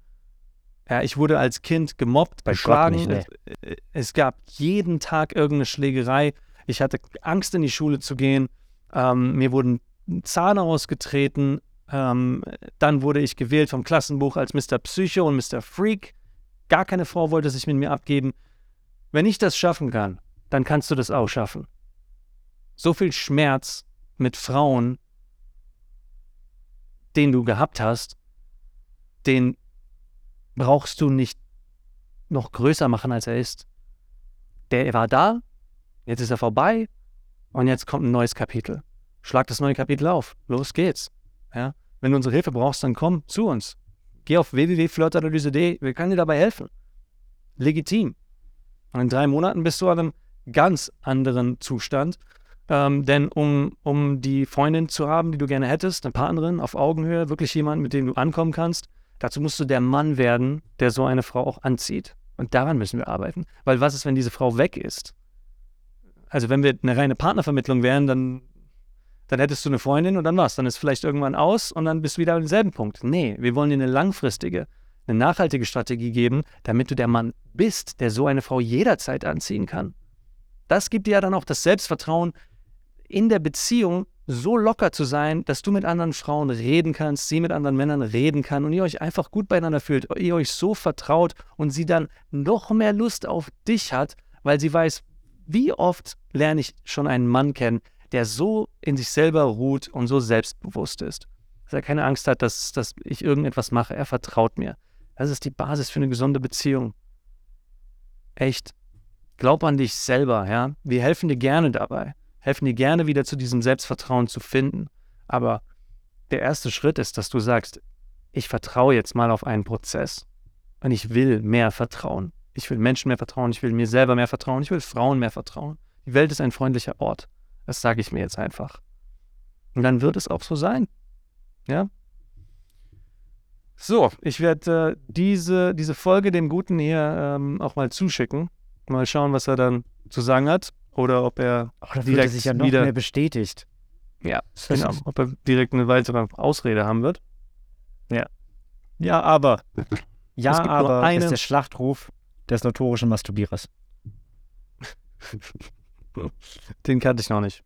Ja, ich wurde als Kind gemobbt, geschlagen. Nicht, nee. es, es, gab jeden Tag irgendeine Schlägerei. Ich hatte Angst, in die Schule zu gehen. Ähm, mir wurden Zahn ausgetreten. Ähm, dann wurde ich gewählt vom Klassenbuch als Mr. Psycho und Mr. Freak. Gar keine Frau wollte sich mit mir abgeben. Wenn ich das schaffen kann, dann kannst du das auch schaffen. So viel Schmerz mit Frauen, den du gehabt hast, den brauchst du nicht noch größer machen, als er ist. Der war da, jetzt ist er vorbei und jetzt kommt ein neues Kapitel. Schlag das neue Kapitel auf. Los geht's. Ja? Wenn du unsere Hilfe brauchst, dann komm zu uns. Geh auf www.flirtanalyse.de, wir können dir dabei helfen. Legitim. Und in drei Monaten bist du an einem ganz anderen Zustand. Ähm, denn um, um die Freundin zu haben, die du gerne hättest, eine Partnerin auf Augenhöhe, wirklich jemanden, mit dem du ankommen kannst, dazu musst du der Mann werden, der so eine Frau auch anzieht. Und daran müssen wir arbeiten. Weil was ist, wenn diese Frau weg ist? Also wenn wir eine reine Partnervermittlung wären, dann, dann hättest du eine Freundin und dann was. Dann ist vielleicht irgendwann aus und dann bist du wieder am selben Punkt. Nee, wir wollen dir eine langfristige, eine nachhaltige Strategie geben, damit du der Mann bist, der so eine Frau jederzeit anziehen kann. Das gibt dir ja dann auch das Selbstvertrauen, in der Beziehung so locker zu sein, dass du mit anderen Frauen reden kannst, sie mit anderen Männern reden kann und ihr euch einfach gut beieinander fühlt, ihr euch so vertraut und sie dann noch mehr Lust auf dich hat, weil sie weiß, wie oft lerne ich schon einen Mann kennen, der so in sich selber ruht und so selbstbewusst ist, dass er keine Angst hat, dass, dass ich irgendetwas mache. Er vertraut mir. Das ist die Basis für eine gesunde Beziehung. Echt. Glaub an dich selber, ja. Wir helfen dir gerne dabei, helfen dir gerne wieder zu diesem Selbstvertrauen zu finden. Aber der erste Schritt ist, dass du sagst, ich vertraue jetzt mal auf einen Prozess und ich will mehr vertrauen. Ich will Menschen mehr vertrauen, ich will mir selber mehr vertrauen, ich will Frauen mehr vertrauen. Die Welt ist ein freundlicher Ort. Das sage ich mir jetzt einfach. Und dann wird es auch so sein. Ja? So, ich werde äh, diese, diese Folge dem Guten hier ähm, auch mal zuschicken. Mal schauen, was er dann zu sagen hat. Oder ob er oh, direkt sich ja noch wieder, mehr bestätigt. Ja, genau. Ob er direkt eine weitere Ausrede haben wird. Ja. Ja, aber. Ja, aber eine, ist der Schlachtruf des notorischen Masturbierers. Den kannte ich noch nicht.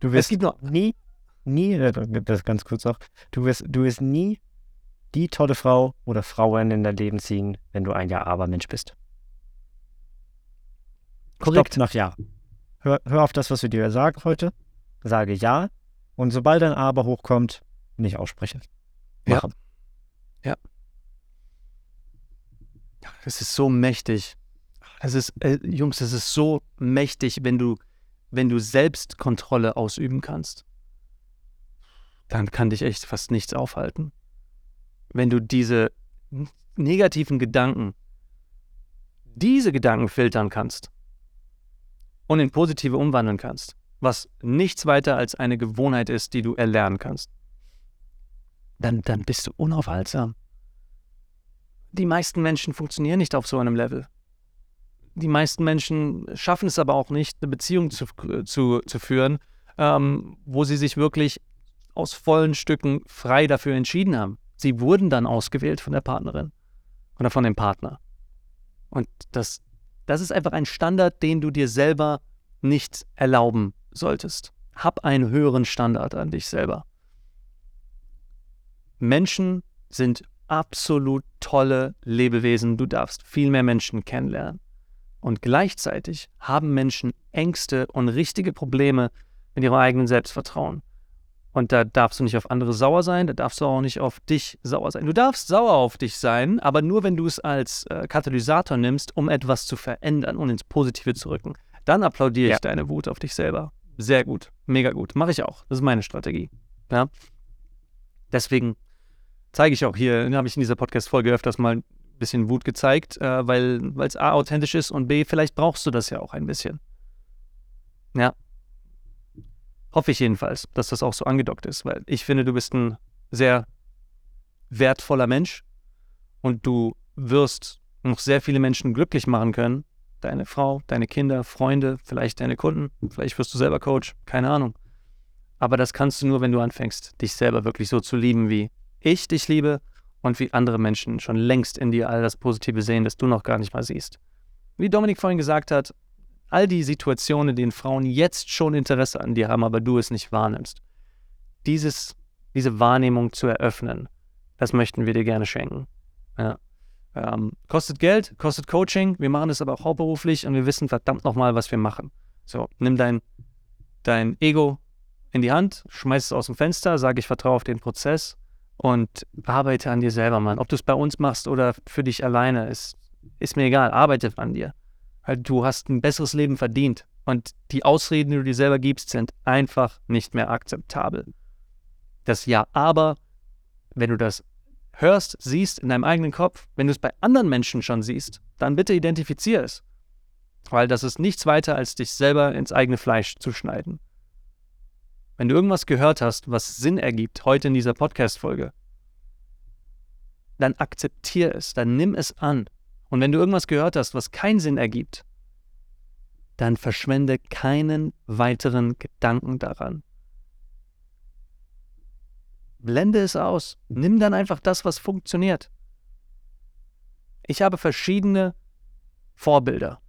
Du wirst es gibt noch nie nie, äh, das ganz kurz noch, du wirst, du wirst nie die tolle Frau oder Frauen in dein Leben ziehen, wenn du ein Ja-Aber-Mensch bist. Korrekt. Stopp nach Ja. Hör, hör auf das, was wir dir sagen heute. Sage Ja. Und sobald ein Aber hochkommt, nicht aussprechen. Machen. Ja. ja. Es ist so mächtig. Es ist, äh, Jungs, es ist so mächtig, wenn du, wenn du Selbstkontrolle ausüben kannst dann kann dich echt fast nichts aufhalten. Wenn du diese negativen Gedanken, diese Gedanken filtern kannst und in positive umwandeln kannst, was nichts weiter als eine Gewohnheit ist, die du erlernen kannst, dann, dann bist du unaufhaltsam. Die meisten Menschen funktionieren nicht auf so einem Level. Die meisten Menschen schaffen es aber auch nicht, eine Beziehung zu, zu, zu führen, ähm, wo sie sich wirklich aus vollen Stücken frei dafür entschieden haben. Sie wurden dann ausgewählt von der Partnerin oder von dem Partner. Und das, das ist einfach ein Standard, den du dir selber nicht erlauben solltest. Hab einen höheren Standard an dich selber. Menschen sind absolut tolle Lebewesen. Du darfst viel mehr Menschen kennenlernen. Und gleichzeitig haben Menschen Ängste und richtige Probleme mit ihrem eigenen Selbstvertrauen. Und da darfst du nicht auf andere sauer sein, da darfst du auch nicht auf dich sauer sein. Du darfst sauer auf dich sein, aber nur wenn du es als äh, Katalysator nimmst, um etwas zu verändern und ins Positive zu rücken. Dann applaudiere Ja. ich deine Wut auf dich selber. Sehr gut, mega gut. Mache ich auch. Das ist meine Strategie. Ja? Deswegen zeige ich auch hier, habe ich in dieser Podcast-Folge öfters mal ein bisschen Wut gezeigt, äh, weil es A, authentisch ist und B, vielleicht brauchst du das ja auch ein bisschen. Ja. Hoffe ich jedenfalls, dass das auch so angedockt ist, weil ich finde, du bist ein sehr wertvoller Mensch und du wirst noch sehr viele Menschen glücklich machen können. Deine Frau, deine Kinder, Freunde, vielleicht deine Kunden, vielleicht wirst du selber Coach, keine Ahnung. Aber das kannst du nur, wenn du anfängst, dich selber wirklich so zu lieben, wie ich dich liebe und wie andere Menschen schon längst in dir all das Positive sehen, das du noch gar nicht mal siehst. Wie Dominik vorhin gesagt hat, all die Situationen, in denen Frauen jetzt schon Interesse an dir haben, aber du es nicht wahrnimmst. Dieses, diese Wahrnehmung zu eröffnen, das möchten wir dir gerne schenken. Ja. Ähm, kostet Geld, kostet Coaching, wir machen das aber auch hauptberuflich und wir wissen verdammt nochmal, was wir machen. So, nimm dein, dein Ego in die Hand, schmeiß es aus dem Fenster, sag ich vertraue auf den Prozess und arbeite an dir selber, Mann. Ob du es bei uns machst oder für dich alleine, ist, ist mir egal, arbeite an dir. Weil du hast ein besseres Leben verdient und die Ausreden, die du dir selber gibst, sind einfach nicht mehr akzeptabel. Das Ja, aber, wenn du das hörst, siehst in deinem eigenen Kopf, wenn du es bei anderen Menschen schon siehst, dann bitte identifizier es. Weil das ist nichts weiter, als dich selber ins eigene Fleisch zu schneiden. Wenn du irgendwas gehört hast, was Sinn ergibt, heute in dieser Podcast-Folge, dann akzeptier es, dann nimm es an. Und wenn du irgendwas gehört hast, was keinen Sinn ergibt, dann verschwende keinen weiteren Gedanken daran. Blende es aus. Nimm dann einfach das, was funktioniert. Ich habe verschiedene Vorbilder.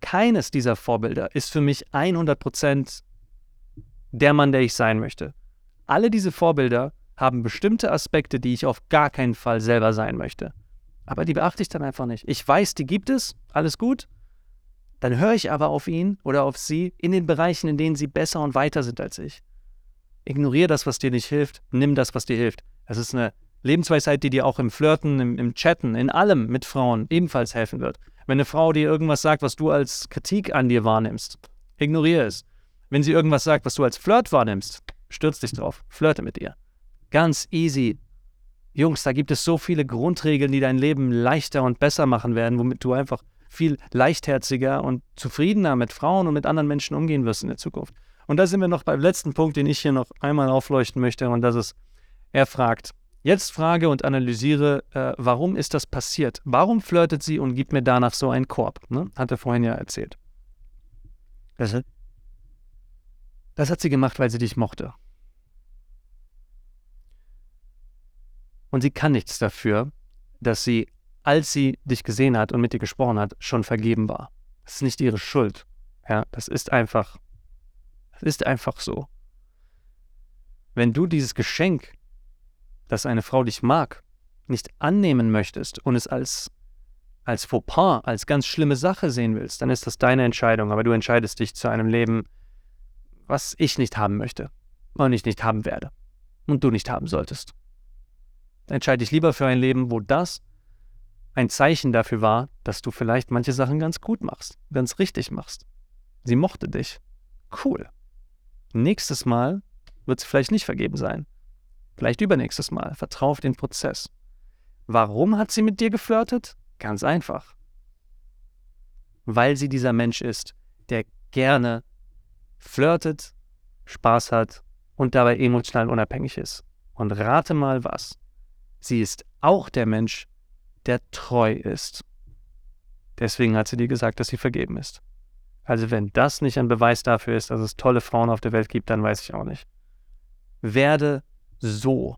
Keines dieser Vorbilder ist für mich 100% der Mann, der ich sein möchte. Alle diese Vorbilder haben bestimmte Aspekte, die ich auf gar keinen Fall selber sein möchte. Aber die beachte ich dann einfach nicht. Ich weiß, die gibt es, alles gut. Dann höre ich aber auf ihn oder auf sie in den Bereichen, in denen sie besser und weiter sind als ich. Ignoriere das, was dir nicht hilft, nimm das, was dir hilft. Das ist eine Lebensweisheit, die dir auch im Flirten, im, im Chatten, in allem mit Frauen ebenfalls helfen wird. Wenn eine Frau dir irgendwas sagt, was du als Kritik an dir wahrnimmst, ignoriere es. Wenn sie irgendwas sagt, was du als Flirt wahrnimmst, stürz dich drauf, flirte mit ihr. Ganz easy. Jungs, da gibt es so viele Grundregeln, die dein Leben leichter und besser machen werden, womit du einfach viel leichtherziger und zufriedener mit Frauen und mit anderen Menschen umgehen wirst in der Zukunft. Und da sind wir noch beim letzten Punkt, den ich hier noch einmal aufleuchten möchte, und das ist, er fragt, jetzt frage und analysiere, äh, warum ist das passiert? Warum flirtet sie und gibt mir danach so einen Korb? Ne? Hat er vorhin ja erzählt. Das Das hat sie gemacht, weil sie dich mochte. Und sie kann nichts dafür, dass sie, als sie dich gesehen hat und mit dir gesprochen hat, schon vergeben war. Das ist nicht ihre Schuld. Ja, das ist einfach, das ist einfach so. Wenn du dieses Geschenk, dass eine Frau dich mag, nicht annehmen möchtest und es als, als Fauxpas, als ganz schlimme Sache sehen willst, dann ist das deine Entscheidung. Aber du entscheidest dich zu einem Leben, was ich nicht haben möchte und ich nicht haben werde und du nicht haben solltest. Entscheide dich lieber für ein Leben, wo das ein Zeichen dafür war, dass du vielleicht manche Sachen ganz gut machst, ganz richtig machst. Sie mochte dich. Cool. Nächstes Mal wird sie vielleicht nicht vergeben sein. Vielleicht übernächstes Mal. Vertrau auf den Prozess. Warum hat sie mit dir geflirtet? Ganz einfach. Weil sie dieser Mensch ist, der gerne flirtet, Spaß hat und dabei emotional unabhängig ist. Und rate mal was. Sie ist auch der Mensch, der treu ist. Deswegen hat sie dir gesagt, dass sie vergeben ist. Also wenn das nicht ein Beweis dafür ist, dass es tolle Frauen auf der Welt gibt, dann weiß ich auch nicht. Werde so.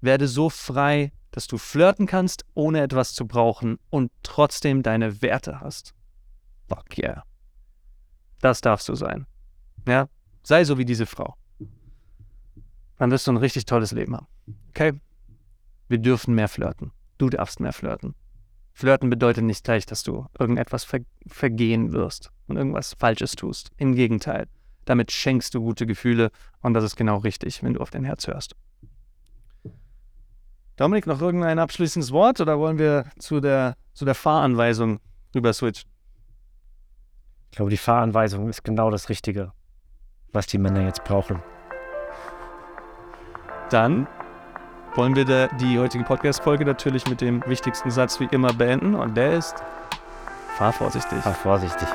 Werde so frei, dass du flirten kannst, ohne etwas zu brauchen und trotzdem deine Werte hast. Fuck yeah. Das darfst du sein. Ja? Sei so wie diese Frau. Dann wirst du ein richtig tolles Leben haben. Okay? Wir dürfen mehr flirten. Du darfst mehr flirten. Flirten bedeutet nicht gleich, dass du irgendetwas ver vergehen wirst und irgendwas Falsches tust. Im Gegenteil. damit schenkst du gute Gefühle und das ist genau richtig, wenn du auf dein Herz hörst. Dominik, noch irgendein abschließendes Wort oder wollen wir zu der, zu der Fahranweisung rüber switchen? Ich glaube, die Fahranweisung ist genau das Richtige, was die Männer jetzt brauchen. Dann wollen wir die heutige Podcast-Folge natürlich mit dem wichtigsten Satz wie immer beenden und der ist: Fahr vorsichtig. Fahr vorsichtig.